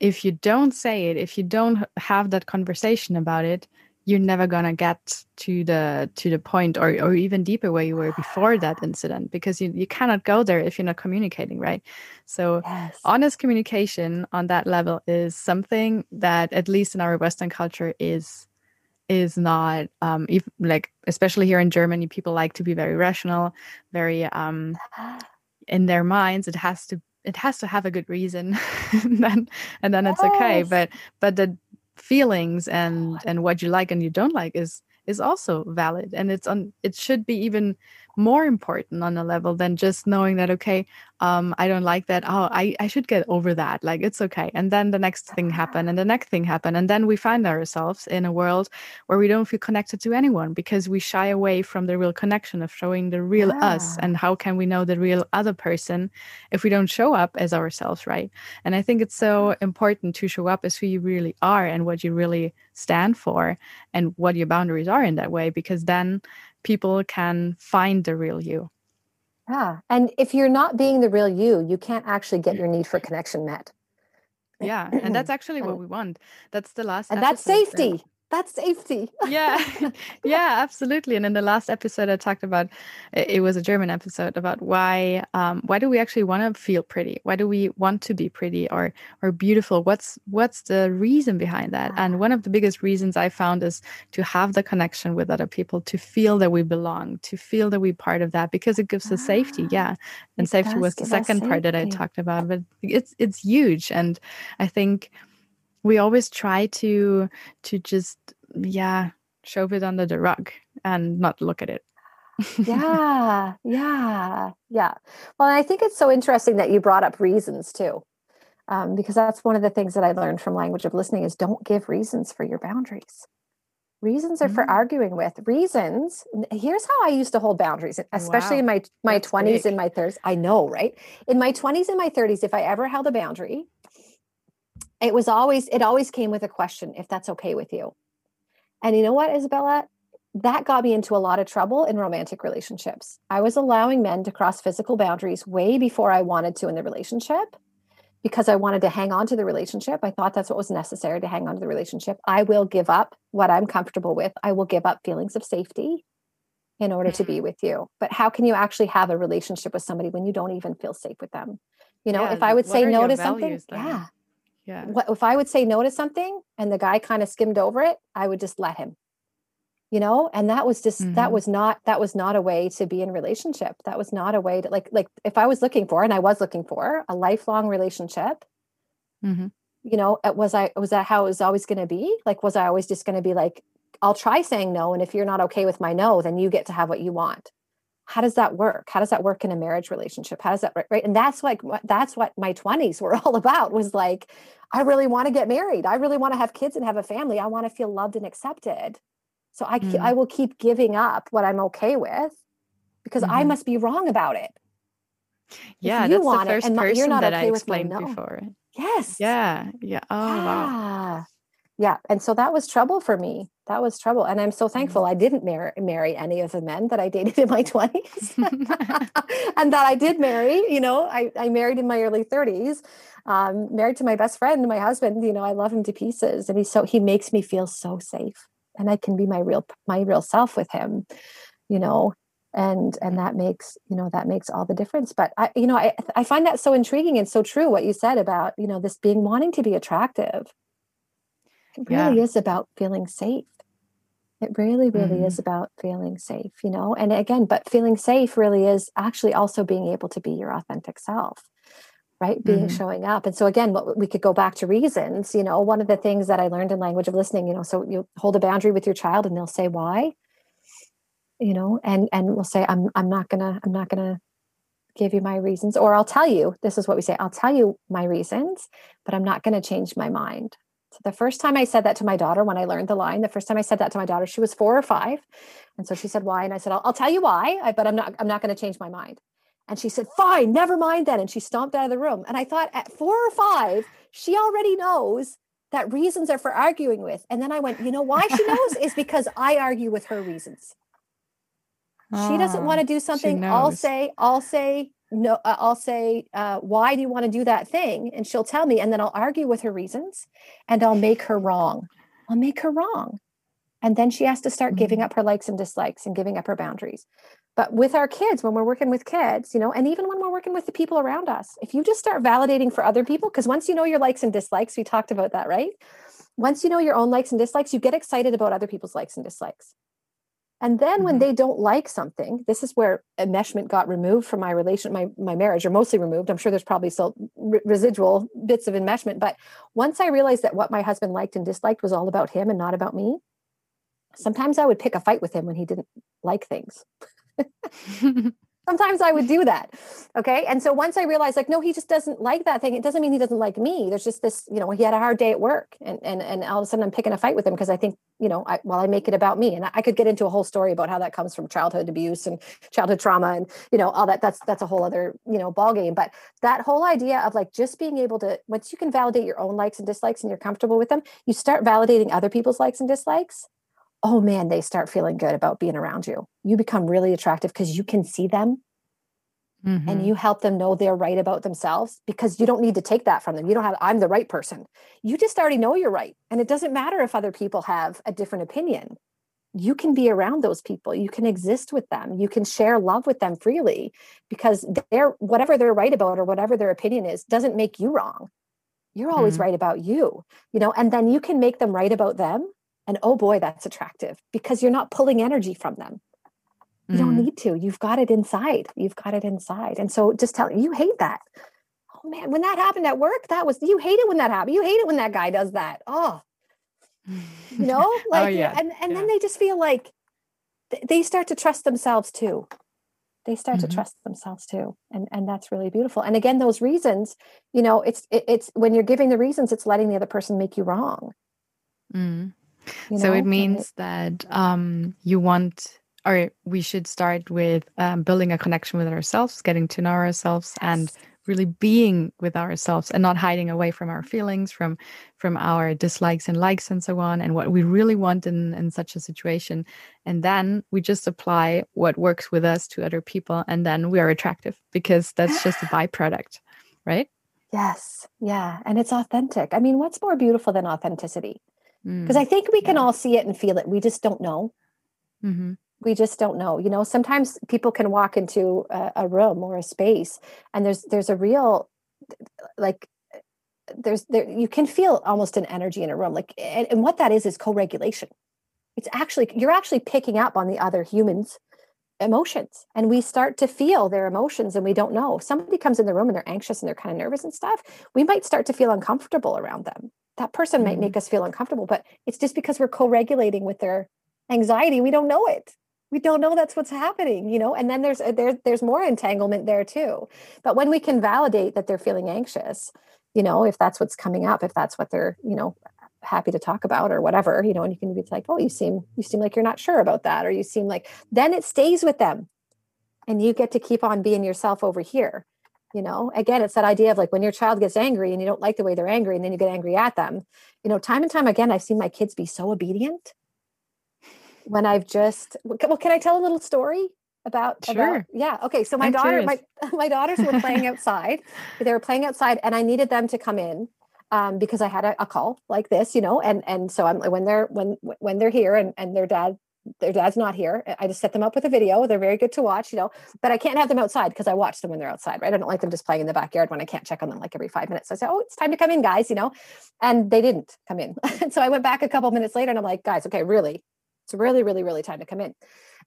If you don't say it if you don't have that conversation about it you're never gonna get to the to the point or, or even deeper where you were before that incident because you, you cannot go there if you're not communicating right so yes. honest communication on that level is something that at least in our western culture is is not um if, like especially here in germany people like to be very rational very um in their minds it has to it has to have a good reason <laughs> and then and then yes. it's okay but but the feelings and and what you like and you don't like is is also valid and it's on it should be even more important on a level than just knowing that okay um i don't like that. Oh i i should get over that. Like it's okay. And then the next thing happen and the next thing happen and then we find ourselves in a world where we don't feel connected to anyone because we shy away from the real connection of showing the real yeah. us and how can we know the real other person if we don't show up as ourselves right? And i think it's so important to show up as who you really are and what you really stand for and what your boundaries are in that way because then people can find the real you. Yeah. And if you're not being the real you, you can't actually get your need for connection met. Yeah. And that's <clears throat> actually what we want. That's the last. And that's safety that's safety. yeah, <laughs> yeah, absolutely. And in the last episode, I talked about it was a German episode about why um, why do we actually want to feel pretty? Why do we want to be pretty or or beautiful? What's what's the reason behind that? And one of the biggest reasons I found is to have the connection with other people, to feel that we belong, to feel that we're part of that, because it gives us safety. Yeah, and safety was the second part that I talked about, but it's it's huge, and I think we always try to to just yeah shove it under the rug and not look at it <laughs> yeah yeah yeah well i think it's so interesting that you brought up reasons too um, because that's one of the things that i learned from language of listening is don't give reasons for your boundaries reasons are mm. for arguing with reasons here's how i used to hold boundaries especially wow. in my my that's 20s big. and my 30s i know right in my 20s and my 30s if i ever held a boundary it was always it always came with a question if that's okay with you. And you know what isabella? That got me into a lot of trouble in romantic relationships. I was allowing men to cross physical boundaries way before i wanted to in the relationship. Because i wanted to hang on to the relationship i thought that's what was necessary to hang on to the relationship. I will give up what i'm comfortable with. I will give up feelings of safety in order to be mm-hmm. with you. But how can you actually have a relationship with somebody when you don't even feel safe with them? You know yeah, if i would say no to something then? yeah yeah. What if i would say no to something and the guy kind of skimmed over it i would just let him. You know? And that was just mm-hmm. that was not that was not a way to be in relationship. That was not a way to like like if i was looking for and i was looking for a lifelong relationship mm-hmm. you know was i was that how it was always going to be? Like was i always just going to be like i'll try saying no and if you're not okay with my no then you get to have what you want how does that work? How does that work in a marriage relationship? How does that right and that's like that's what my 20s were <laughs> all about was like i really want to get married. I really want to have kids and have a family. I want to feel loved and accepted. So i mm. i will keep giving up what i'm okay with because mm-hmm. i must be wrong about it. Yeah if you that's want the first it and person you're not that okay I explained with no. before. Yes. Yeah yeah. Oh yeah. wow yeah and so that was trouble for me that was trouble and i'm so thankful mm-hmm. i didn't marry, marry any of the men that i dated in my 20s <laughs> and that i did marry you know i, I married in my early 30s um, married to my best friend my husband you know i love him to pieces and he's so he makes me feel so safe and i can be my real my real self with him you know and and that makes you know that makes all the difference but i you know i i find that so intriguing and so true what you said about you know this being wanting to be attractive it really yeah. is about feeling safe it really really mm-hmm. is about feeling safe you know and again but feeling safe really is actually also being able to be your authentic self right being mm-hmm. showing up and so again what we could go back to reasons you know one of the things that i learned in language of listening you know so you hold a boundary with your child and they'll say why you know and and we'll say i'm i'm not gonna i'm not gonna give you my reasons or i'll tell you this is what we say i'll tell you my reasons but i'm not gonna change my mind the first time i said that to my daughter when i learned the line the first time i said that to my daughter she was four or five. And so she said why? And i said i'll, I'll tell you why but i'm not i'm not going to change my mind. And she said fine never mind then. And she stomped out of the room. And i thought at four or five she already knows that reasons are for arguing with. And then i went you know why she <laughs> knows? Is because i argue with her reasons. She doesn't ah, want to do something i'll say i'll say no i'll say uh, why do you want to do that thing? And she'll tell me and then i'll argue with her reasons and i'll make her wrong. I'll make her wrong. And then she has to start mm-hmm. giving up her likes and dislikes and giving up her boundaries. But with our kids when we're working with kids you know and even when we're working with the people around us if you just start validating for other people because once you know your likes and dislikes we talked about that right? Once you know your own likes and dislikes you get excited about other people's likes and dislikes and then when mm-hmm. they don't like something, this is where enmeshment got removed from my relation, my my marriage, or mostly removed. I'm sure there's probably still re- residual bits of enmeshment. But once I realized that what my husband liked and disliked was all about him and not about me, sometimes I would pick a fight with him when he didn't like things. <laughs> <laughs> sometimes I would do that. Okay. And so once I realized like, no, he just doesn't like that thing. It doesn't mean he doesn't like me. There's just this, you know, he had a hard day at work and, and, and all of a sudden I'm picking a fight with him because I think, you know, I, well, I make it about me and I could get into a whole story about how that comes from childhood abuse and childhood trauma and, you know, all that, that's, that's a whole other, you know, ball game. But that whole idea of like, just being able to, once you can validate your own likes and dislikes and you're comfortable with them, you start validating other people's likes and dislikes oh man, they start feeling good about being around you. You become really attractive because you can see them mm-hmm. and you help them know they're right about themselves because you don't need to take that from them. You don't have, I'm the right person. You just already know you're right. And it doesn't matter if other people have a different opinion. You can be around those people. You can exist with them. You can share love with them freely because they're whatever they're right about or whatever their opinion is doesn't make you wrong. You're always mm-hmm. right about you, you know, and then you can make them right about them and oh boy, that's attractive because you're not pulling energy from them. You mm. don't need to. You've got it inside. You've got it inside. And so just tell you hate that. Oh man, when that happened at work, that was you hate it when that happened. You hate it when that guy does that. Oh, you <laughs> know, oh, like oh, yeah. and and yeah. then they just feel like they start to trust themselves too. They start mm-hmm. to trust themselves too, and and that's really beautiful. And again, those reasons, you know, it's it, it's when you're giving the reasons, it's letting the other person make you wrong. Mm. You know? So it means that um, you want, or we should start with um, building a connection with ourselves, getting to know ourselves, yes. and really being with ourselves and not hiding away from our feelings from from our dislikes and likes and so on and what we really want in in such a situation. And then we just apply what works with us to other people and then we are attractive because that's just a <laughs> byproduct right? Yes. Yeah. And it's authentic. I mean what's more beautiful than authenticity because mm. I think we can all see it and feel it. We just don't know. Mm-hmm. We just don't know. You know, sometimes people can walk into a, a, room or a space, and there's there's a real like there's there you can feel almost an energy in a room like and, and what that is is co-regulation it's actually you're actually picking up on the other humans emotions and we start to feel their emotions and we don't know if somebody comes in the room and they're anxious and they're kind of nervous and stuff we might start to feel uncomfortable around them that person mm-hmm. might make us feel uncomfortable but it's just because we're co-regulating with their anxiety we don't know it. We don't know that's what's happening you know? And then there's there, there's more entanglement there too. But when we can validate that they're feeling anxious you know if that's what's coming up if that's what they're you know happy to talk about or whatever you know and you can be like oh you seem you seem like you're not sure about that or you seem like then it stays with them. And you get to keep on being yourself over here you know again it's that idea of like when your child gets angry and you don't like the way they're angry and then you get angry at them you know time and time again i've seen my kids be so obedient when I've just well, can I tell a little story about sure. About, yeah. Okay. So my I'm daughter, curious. my <laughs> my daughters were playing outside. they were playing outside, and I needed them to come in um, because I had a, a, call like this, you know, and and so I'm when they're when when they're here and and their dad their dad's not here. I just set them up with a video. They're very good to watch, you know, but I can't have them outside because I watch them when they're outside, right? I don't like them just playing in the backyard when I can't check on them like every five minutes. So I said, Oh, it's time to come in, guys, you know, and they didn't come in. <laughs> so I went back a couple minutes later and I'm like, guys, okay, really, it's really, really, really time to come in.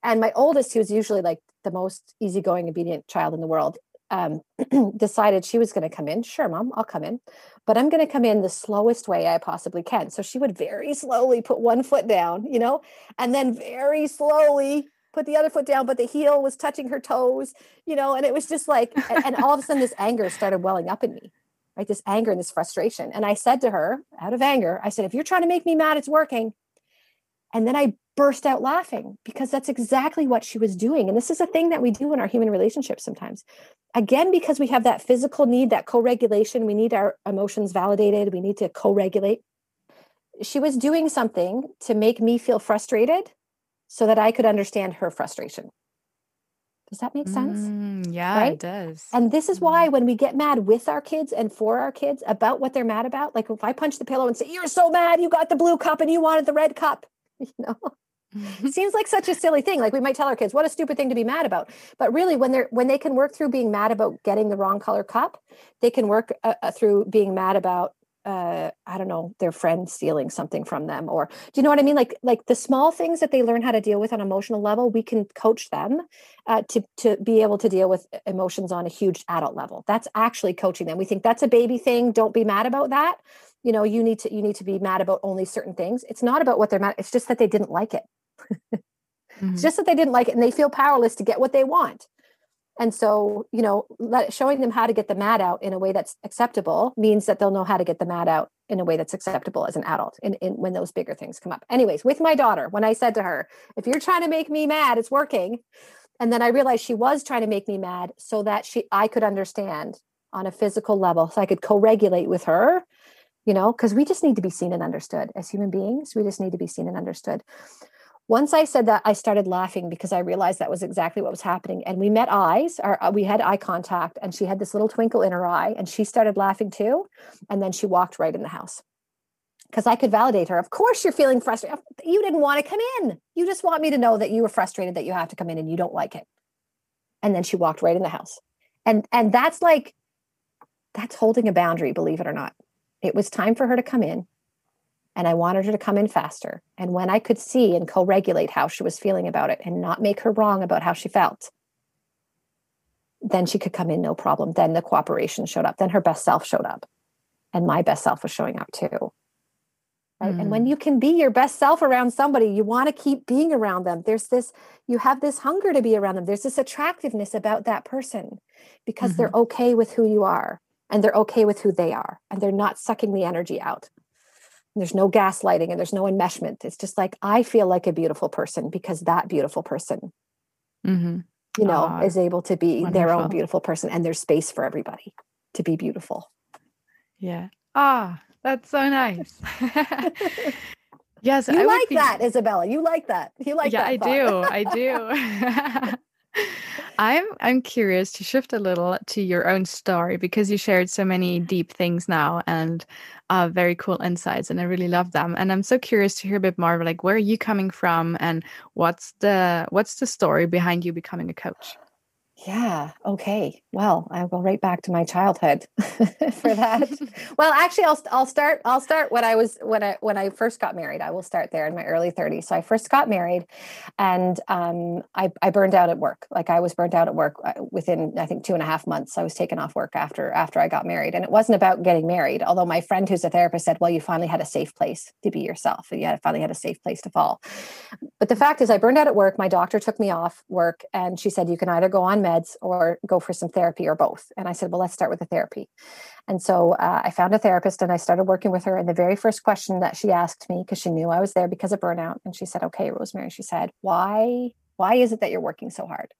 And my oldest, who's usually like the most easygoing, obedient child in the world, um, <clears throat> decided she was going to come in. Sure, mom, I'll come in, but I'm going to come in the slowest way I possibly can. So she would very slowly put one foot down, you know, and then very slowly put the other foot down, but the heel was touching her toes, you know, and it was just like, and, and all of a sudden this anger started welling up in me, right? This anger and this frustration. And I said to her, out of anger, I said, if you're trying to make me mad, it's working. And then I burst out laughing because that's exactly what she was doing. And this is a thing that we do in our human relationships sometimes. Again, because we have that physical need, that co regulation, we need our emotions validated, we need to co regulate. She was doing something to make me feel frustrated so that I could understand her frustration. Does that make sense? Mm, yeah, right? it does. And this is why when we get mad with our kids and for our kids about what they're mad about, like if I punch the pillow and say, You're so mad, you got the blue cup and you wanted the red cup, <laughs> you know, <laughs> seems like such a silly thing. Like we might tell our kids what a stupid thing to be mad about. But really when they're when they can work through being mad about getting the wrong color cup they can work uh, uh, through being mad about uh i don't know their friend stealing something from them or do you know what i mean? Like like the small things that they learn how to deal with on emotional level we can coach them uh, to to be able to deal with emotions on a huge adult level. That's actually coaching them. We think that's a baby thing. Don't be mad about that. You know you need to you need to be mad about only certain things. It's not about what they're mad it's just that they didn't like it mm-hmm. It's just that they didn't like it and they feel powerless to get what they want. And so, you know, let, showing them how to get the mad out in a way that's acceptable means that they'll know how to get the mad out in a way that's acceptable as an adult in, in when those bigger things come up. Anyways, with my daughter, when I said to her, if you're trying to make me mad, it's working. And then I realized she was trying to make me mad so that she I could understand on a physical level. So I could co-regulate with her, you know, because we just need to be seen and understood as human beings. We just need to be seen and understood once I said that, I started laughing because I realized that was exactly what was happening. And we met eyes, or uh, we had eye contact, and she had this little twinkle in her eye, and she started laughing too. And then she walked right in the house because I could validate her. Of course, you're feeling frustrated. You didn't want to come in. You just want me to know that you were frustrated that you have to come in and you don't like it. And then she walked right in the house. And and that's like that's holding a boundary, believe it or not. It was time for her to come in and I wanted her to come in faster. And when I could see and co regulate how she was feeling about it and not make her wrong about how she felt, then she could come in no problem. Then the cooperation showed up. Then her best self showed up. And my best self was showing up too. Right. Mm. And when mm. you can be your best self around somebody, you want to keep being around them. There's this, you have this hunger to be around them. There's this attractiveness about that person because mm-hmm. they're okay with who you are and they're okay with who they are and they're not sucking the energy out there's no gaslighting and there's no enmeshment. It's just like i feel like a beautiful person because that beautiful person mm-hmm. you know uh, is able to be wonderful. their own beautiful person and there's space for everybody to be beautiful. Yeah. Ah that's so nice. <laughs> <laughs> Yes you I like be... that isabella. You like that. You like that. yeah i do. I do <laughs> I'm I'm curious to shift a little to your own story because you shared so many deep things now and uh, very cool insights, and I really love them. And I'm so curious to hear a bit more, like where are you coming from, and what's the what's the story behind you becoming a coach? Yeah. Okay. Well, I'll go right back to my childhood <laughs> for that. <laughs> well, actually, I'll I'll start I'll start when I was when I when I first got married. I will start there in my early 30s. So I first got married, and um, I I burned out at work. Like I was burned out at work uh, within I think two and a half months. I was taken off work after after I got married, and it wasn't about getting married. Although my friend who's a therapist said, "Well, you finally had a safe place to be yourself. You had finally had a safe place to fall." But the fact is, I burned out at work. My doctor took me off work, and she said, "You can either go on meds or go for some therapy or both. And I said, well, let's start with the therapy. And so uh, I found a therapist and I started working with her. And the very first question that she asked me, because she knew I was there because of burnout, and she said, okay, Rosemary, she said, why, why is it that you're working so hard?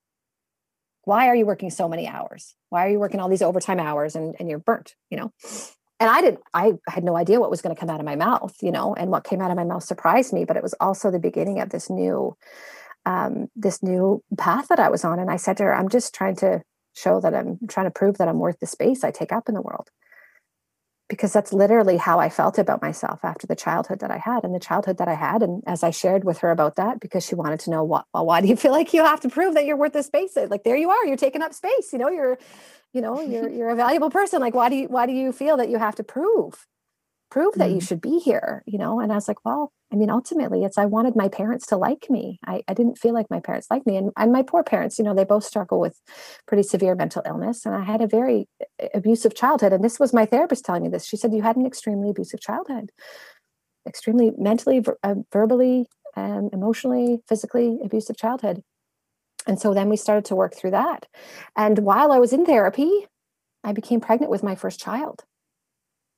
Why are you working so many hours? Why are you working all these overtime hours and, and you're burnt, you know? and I didn't, I had no idea what was going to come out of my mouth, you know, and what came out of my mouth surprised me, but it was also the beginning of this new, um, this new path that I was on. And I said to her, I'm just trying to show that I'm trying to prove that I'm worth the space I take up in the world. Because that's literally how I felt about myself after the childhood that I had and the childhood that I had. And as I shared with her about that, because she wanted to know what, well, why do you feel like you have to prove that you're worth the space? Like there you are, you're taking up space, you know, you're you know you're you're a valuable person like why do you why do you feel that you have to prove prove that you mm-hmm. should be here you know? And i was like well i mean ultimately it's i wanted my parents to like me. I, I didn't feel like my parents liked me. And, and my poor parents you know they both struggle with pretty severe mental illness. And i had a very uh, abusive childhood. And this was my therapist telling me this. She said you had an extremely abusive childhood. Extremely mentally uh, verbally and emotionally physically abusive childhood. And so then we started to work through that. And while I was in therapy, I became pregnant with my first child.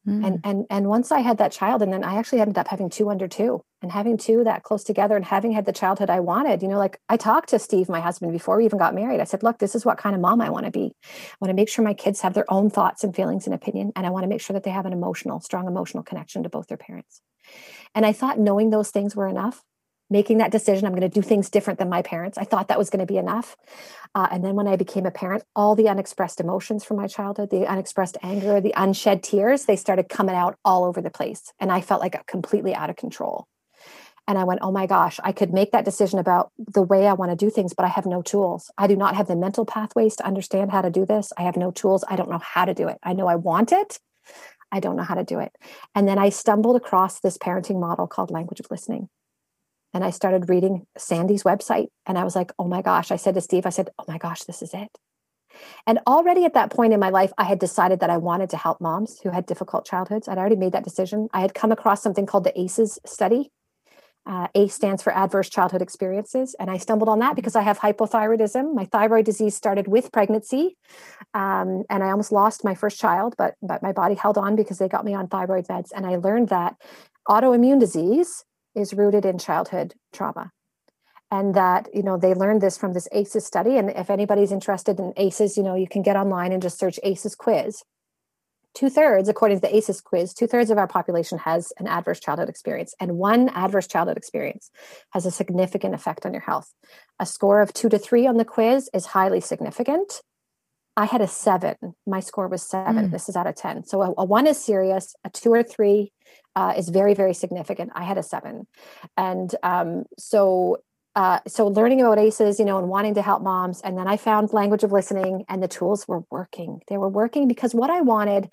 Mm. And and and once I had that child, and then I actually ended up having two under two, and having two that close together, and having had the childhood I wanted. You know, like I talked to Steve, my husband, before we even got married. I said, "Look, this is what kind of mom I want to be. I want to make sure my kids have their own thoughts and feelings and opinion, and I want to make sure that they have an emotional, strong emotional connection to both their parents." And I thought knowing those things were enough making that decision i'm going to do things different than my parents. I thought that was going to be enough. Uh, and then when i became a parent all the unexpressed emotions from my childhood the unexpressed anger the unshed tears they started coming out all over the place and i felt like completely out of control. And i went oh my gosh i could make that decision about the way i want to do things but i have no tools. I do not have the mental pathways to understand how to do this. I have no tools. I don't know how to do it. I know i want it. I don't know how to do it. And then I stumbled across this parenting model called language of listening and I started reading Sandy's website. And I was like, oh my gosh. I said to Steve, I said, oh my gosh, this is it. And already at that point in my life, I had decided that I wanted to help moms who had difficult childhoods. I'd already made that decision. I had come across something called the ACEs study. Uh, ACE stands for Adverse Childhood Experiences. And I stumbled on that because I have hypothyroidism. My thyroid disease started with pregnancy. Um, and I almost lost my first child, but, but my body held on because they got me on thyroid meds. And I learned that autoimmune disease is rooted in childhood trauma and that you know they learned this from this aces study and if anybody's interested in aces you know you can get online and just search aces quiz two-thirds according to the aces quiz two-thirds of our population has an adverse childhood experience and one adverse childhood experience has a significant effect on your health a score of two to three on the quiz is highly significant I had a seven. My score was seven. Mm. This is out of 10. So a, a, one is serious, a two or three uh, is very, very significant. I had a seven. And um, so uh, so learning about ACEs, you know, and wanting to help moms. And then I found language of listening and the tools were working. They were working because what I wanted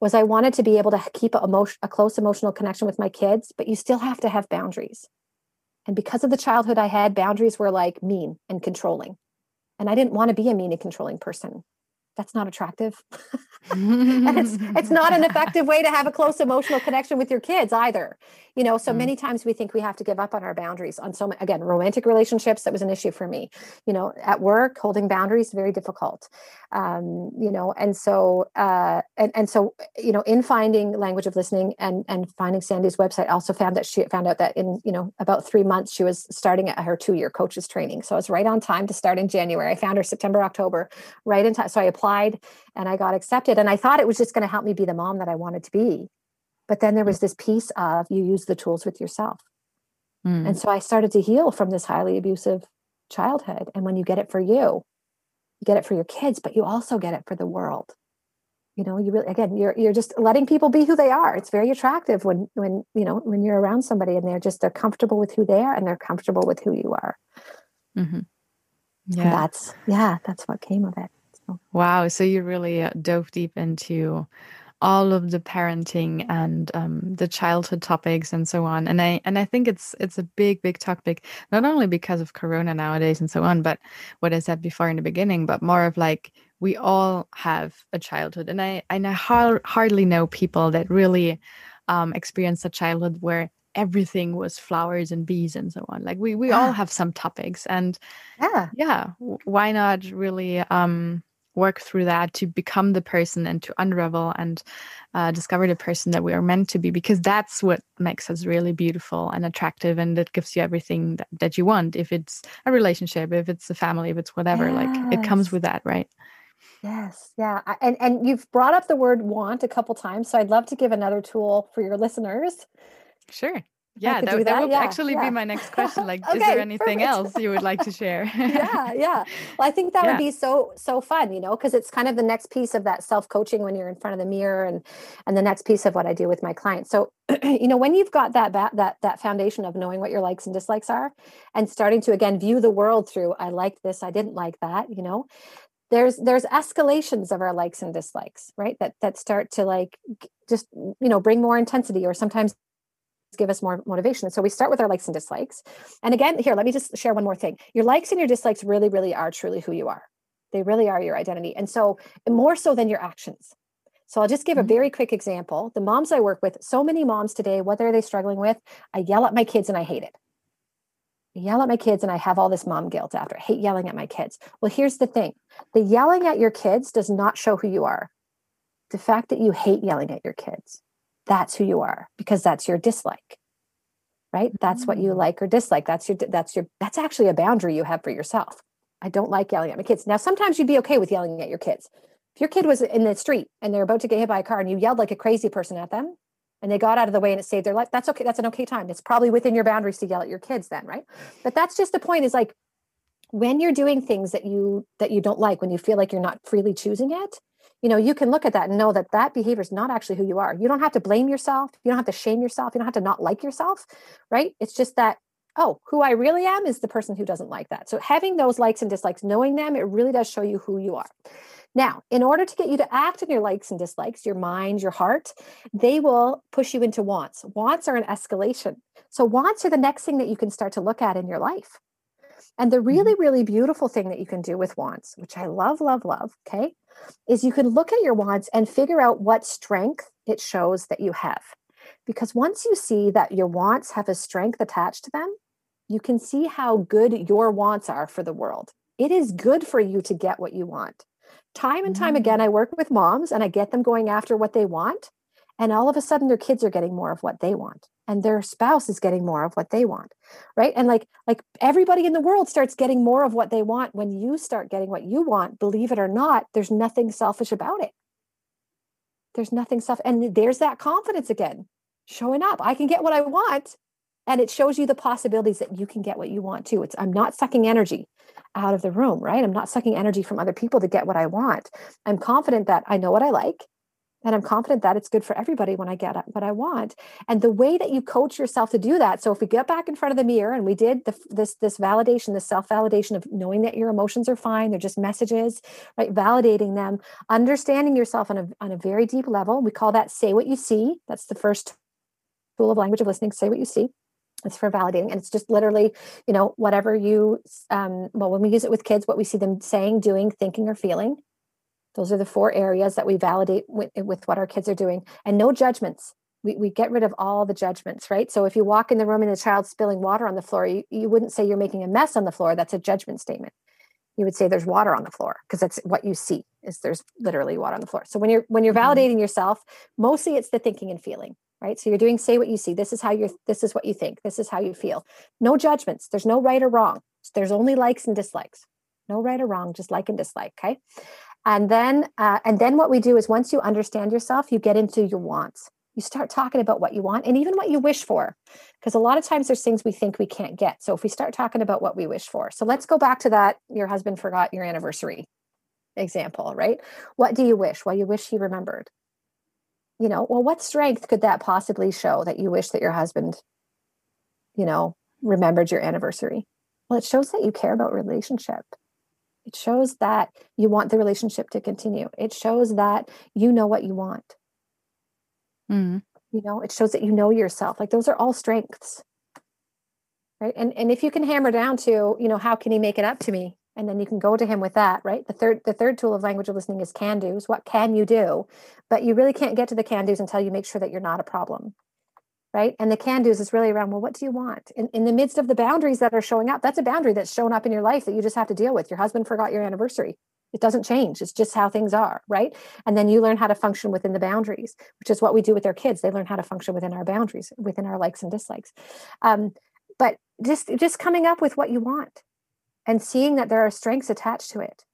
was I wanted to be able to keep a, emotion, a close emotional connection with my kids, but you still have to have boundaries. And because of the childhood I had, boundaries were like mean and controlling. And I didn't want to be a mean and controlling person that's not attractive. <laughs> And it's it's not an <laughs> effective way to have a close emotional connection with your kids either. You know so mm. many times we think we have to give up on our boundaries on so again romantic relationships that was an issue for me. You know at work holding boundaries very difficult. Um, you know and so uh, and, and so you know in finding language of listening and and finding sandy's website also found that she found out that in you know about three months she was starting at her two year coaches training. So i was right on time to start in january. I found her september october right in time so i applied and i got accepted. And i thought it was just going to help me be the mom that i wanted to be. But then there was this piece of you use the tools with yourself. Mm. and so i started to heal from this highly abusive childhood. And when you get it for you you get it for your kids but you also get it for the world. You know you really again you're you're just letting people be who they are. It's very attractive when when you know when you're around somebody and they're just they're comfortable with who they are and they're comfortable with who you are. Mm-hmm. yeah. and that's yeah that's what came of it. Wow so you really uh, dove deep into all of the parenting and um, the childhood topics and so on and i and i think it's it's a big big topic not only because of corona nowadays and so on but what i said before in the beginning but more of like we all have a childhood and i and i har- hardly know people that really um, experience a childhood where everything was flowers and bees and so on like we we yeah. all have some topics and yeah yeah why not really um work through that to become the person and to unravel and uh, discover the person that we are meant to be because that's what makes us really beautiful and attractive and it gives you everything that, that you want if it's a relationship if it's a family if it's whatever yes. like it comes with that right Yes, yeah. And and you've brought up the word want a couple times, so I'd love to give another tool for your listeners. Sure. Yeah, that, that, that, would yeah, actually yeah. be my next question. Like, okay, <laughs> is there anything perfect. else you would like to share? <laughs> yeah, yeah. Well, I think that yeah. would be so so fun, you know, because it's kind of the next piece of that self coaching when you're in front of the mirror, and and the next piece of what I do with my clients. So, <clears throat> you know, when you've got that that that foundation of knowing what your likes and dislikes are, and starting to again view the world through, I liked this, I didn't like that, you know, there's there's escalations of our likes and dislikes right that that start to like just you know bring more intensity or sometimes give us more motivation. So we start with our likes and dislikes. And again, here, let me just share one more thing. Your likes and your dislikes really, really are truly who you are. They really are your identity. And so more so than your actions. So I'll just give a mm-hmm. very quick example. The moms I work with, so many moms today, what are they struggling with? I yell at my kids and I hate it. I yell at my kids and I have all this mom guilt after. I hate yelling at my kids. Well, here's the thing the yelling at your kids does not show who you are. The fact that you hate yelling at your kids that's who you are because that's your dislike right? That's what you mm. like or dislike. That's your that's your that's actually a boundary you have for yourself. I don't like yelling at my kids. Now sometimes you'd be okay with yelling at your kids. If your kid was in the street and they're about to get hit by a car and you yelled like a crazy person at them and they got out of the way and it saved their life that's okay that's an okay time. It's probably within your boundaries to yell at your kids then right? But that's just the point is like when you're doing things that you that you don't like when you feel like you're not freely choosing it you know you can look at that and know that that behavior is not actually who you are. You don't have to blame yourself. You don't have to shame yourself. You don't have to not like yourself right? It's just that oh who i really am is the person who doesn't like that. So having those likes and dislikes knowing them it really does show you who you are. Now in order to get you to act on your likes and dislikes your mind your heart they will push you into wants. Wants are an escalation. So wants are the next thing that you can start to look at in your life. And the really, mm-hmm. really beautiful thing that you can do with wants, which I love, love, love, okay, is you can look at your wants and figure out what strength it shows that you have. Because once you see that your wants have a strength attached to them, you can see how good your wants are for the world. It is good for you to get what you want. Time and time mm. again, I work with moms and I get them going after what they want. And all of a sudden, their kids are getting more of what they want and their spouse is getting more of what they want right? And like like everybody in the world starts getting more of what they want when you start getting what you want believe it or not there's nothing selfish about it. There's nothing self and there's that confidence again showing up. I can get what i want and it shows you the possibilities that you can get what you want too. It's i'm not sucking energy out of the room right? I'm not sucking energy from other people to get what i want. I'm confident that i know what i like and i'm confident that it's good for everybody when i get what i want. And the way that you coach yourself to do that so if we get back in front of the mirror and we did the, this this validation this self validation of knowing that your emotions are fine they're just messages right? Validating them understanding yourself on a, on a very deep level. We call that say what you see. That's the first tool of language of listening say what you see. It's for validating and it's just literally you know whatever you um, well when we use it with kids what we see them saying doing thinking or feeling those are the four areas that we validate with, with what our kids are doing and no judgments. We, we get rid of all the judgments, right? So if you walk in the room and the child's spilling water on the floor, you, you wouldn't say you're making a mess on the floor. That's a judgment statement. You would say there's water on the floor because that's what you see is there's literally water on the floor. So when you're when you're mm-hmm. validating yourself, mostly it's the thinking and feeling, right? So you're doing say what you see. This is how you're this is what you think. This is how you feel. No judgments. There's no right or wrong. There's only likes and dislikes. No right or wrong, just like and dislike. Okay and then uh, and then what we do is once you understand yourself you get into your wants. You start talking about what you want and even what you wish for because a lot of times there's things we think we can't get. So if we start talking about what we wish for so let's go back to that your husband forgot your anniversary example right? What do you wish? Well you wish he remembered. You know well what strength could that possibly show that you wish that your husband you know remembered your anniversary? Well it shows that you care about relationship it shows that you want the relationship to continue. It shows that you know what you want. Mm. You know, it shows that you know yourself. Like those are all strengths. Right. And and if you can hammer down to, you know, how can he make it up to me? And then you can go to him with that, right? The third the third tool of language of listening is can do's. What can you do? But you really can't get to the can do's until you make sure that you're not a problem right? And the can do's is really around, well, what do you want? In, in the midst of the boundaries that are showing up, that's a boundary that's shown up in your life that you just have to deal with. Your husband forgot your anniversary. It doesn't change. It's just how things are, right? And then you learn how to function within the boundaries, which is what we do with our kids. They learn how to function within our boundaries, within our likes and dislikes. Um, but just just coming up with what you want and seeing that there are strengths attached to it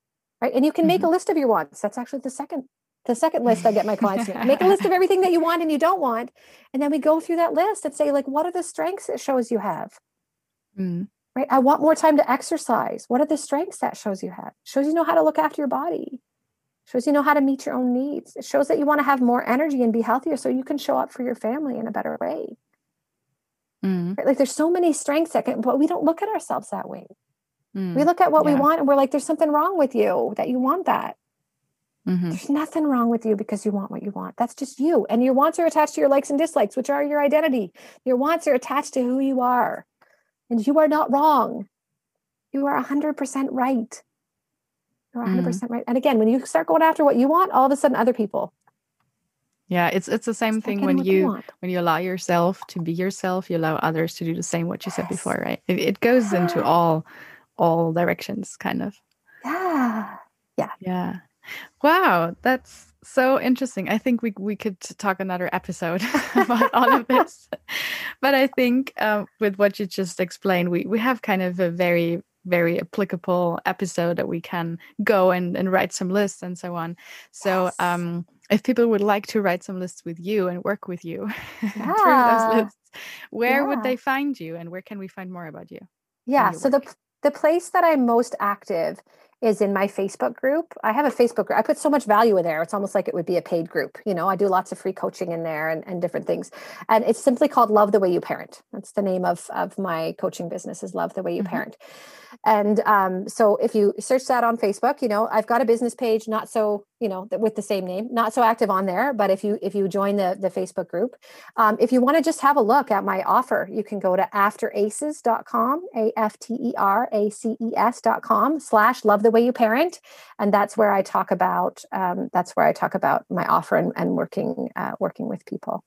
right? And you can make mm-hmm. a list of your wants. That's actually the second the second list I get my clients to make. a list of <laughs> everything that you want and you don't want. And then we go through that list and say, like, what are the strengths it shows you have? Mm. Right. I want more time to exercise. What are the strengths that shows you have? Shows you know how to look after your body. Shows you know how to meet your own needs. It shows that you want to have more energy and be healthier so you can show up for your family in a better way. Mm. Right? Like there's so many strengths that can, but we don't look at ourselves that way. Mm. We look at what yeah. we want and we're like, there's something wrong with you that you want that. Mm-hmm. There's nothing wrong with you because you want what you want. That's just you. And your wants are attached to your likes and dislikes, which are your identity. Your wants are attached to who you are. And you are not wrong. You are 100% right. You're 100% mm. right. And again, when you start going after what you want, all of a sudden other people. Yeah, it's it's the same thing when you when you allow yourself to be yourself, you allow others to do the same what you yes. said before, right? It, it goes yeah. into all all directions kind of. Yeah. Yeah. Yeah. Wow, that's so interesting. I think we we could talk another episode <laughs> about all of this, <laughs> but I think um, with what you just explained, we we have kind of a very very applicable episode that we can go and and write some lists and so on. So. Yes. um if people would like to write some lists with you and work with you yeah. <laughs> through those lists, where yeah. would they find you and where can we find more about you? Yeah, so work? the the place that I'm most active is in my Facebook group. I have a Facebook group. I put so much value in there. It's almost like it would be a paid group. You know, I do lots of free coaching in there and, and different things. And it's simply called Love the Way You Parent. That's the name of, of my coaching business is Love the Way You mm-hmm. Parent. And um, so if you search that on Facebook, you know, I've got a business page, not so, you know, with the same name, not so active on there. But if you if you join the the Facebook group, um, if you want to just have a look at my offer, you can go to afteraces.com, A F T E R A C E S.com slash love the way you parent. And that's where I talk about um, that's where I talk about my offer and, and working uh, working with people.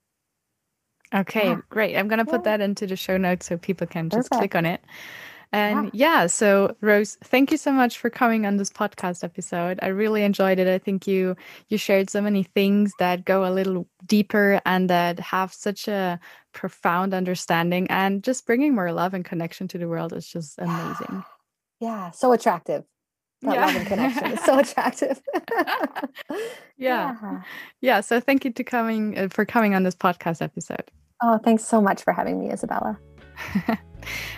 Okay, yeah. great. I'm going to put that into the show notes so people can just Perfect. click on it. And yeah. yeah. so Rose, thank you so much for coming on this podcast episode. I really enjoyed it. I think you you shared so many things that go a little deeper and that have such a profound understanding and just bringing more love and connection to the world is just amazing. <sighs> Yeah, so attractive. That yeah. love and connection is so <laughs> attractive. <laughs> yeah. yeah. Yeah, so thank you to coming uh, for coming on this podcast episode. Oh, thanks so much for having me, Isabella. <laughs>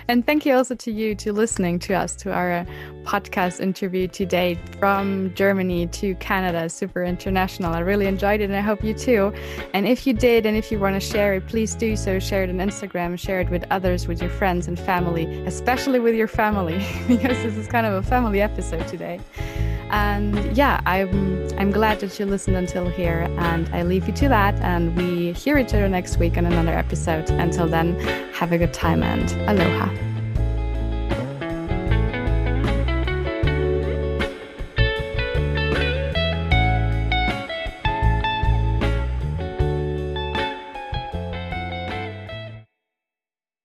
and thank you also to you to listening to us to our podcast interview today from Germany to Canada, super international. I really enjoyed it and I hope you too. And if you did and if you want to share it, please do so. Share it on Instagram, share it with others, with your friends and family, especially with your family, <laughs> because this is kind of a family episode today. And yeah, I'm I'm glad that you listened until here, and I leave you to that. And we hear each other next week on another episode. Until then, have a good time and 没有哈。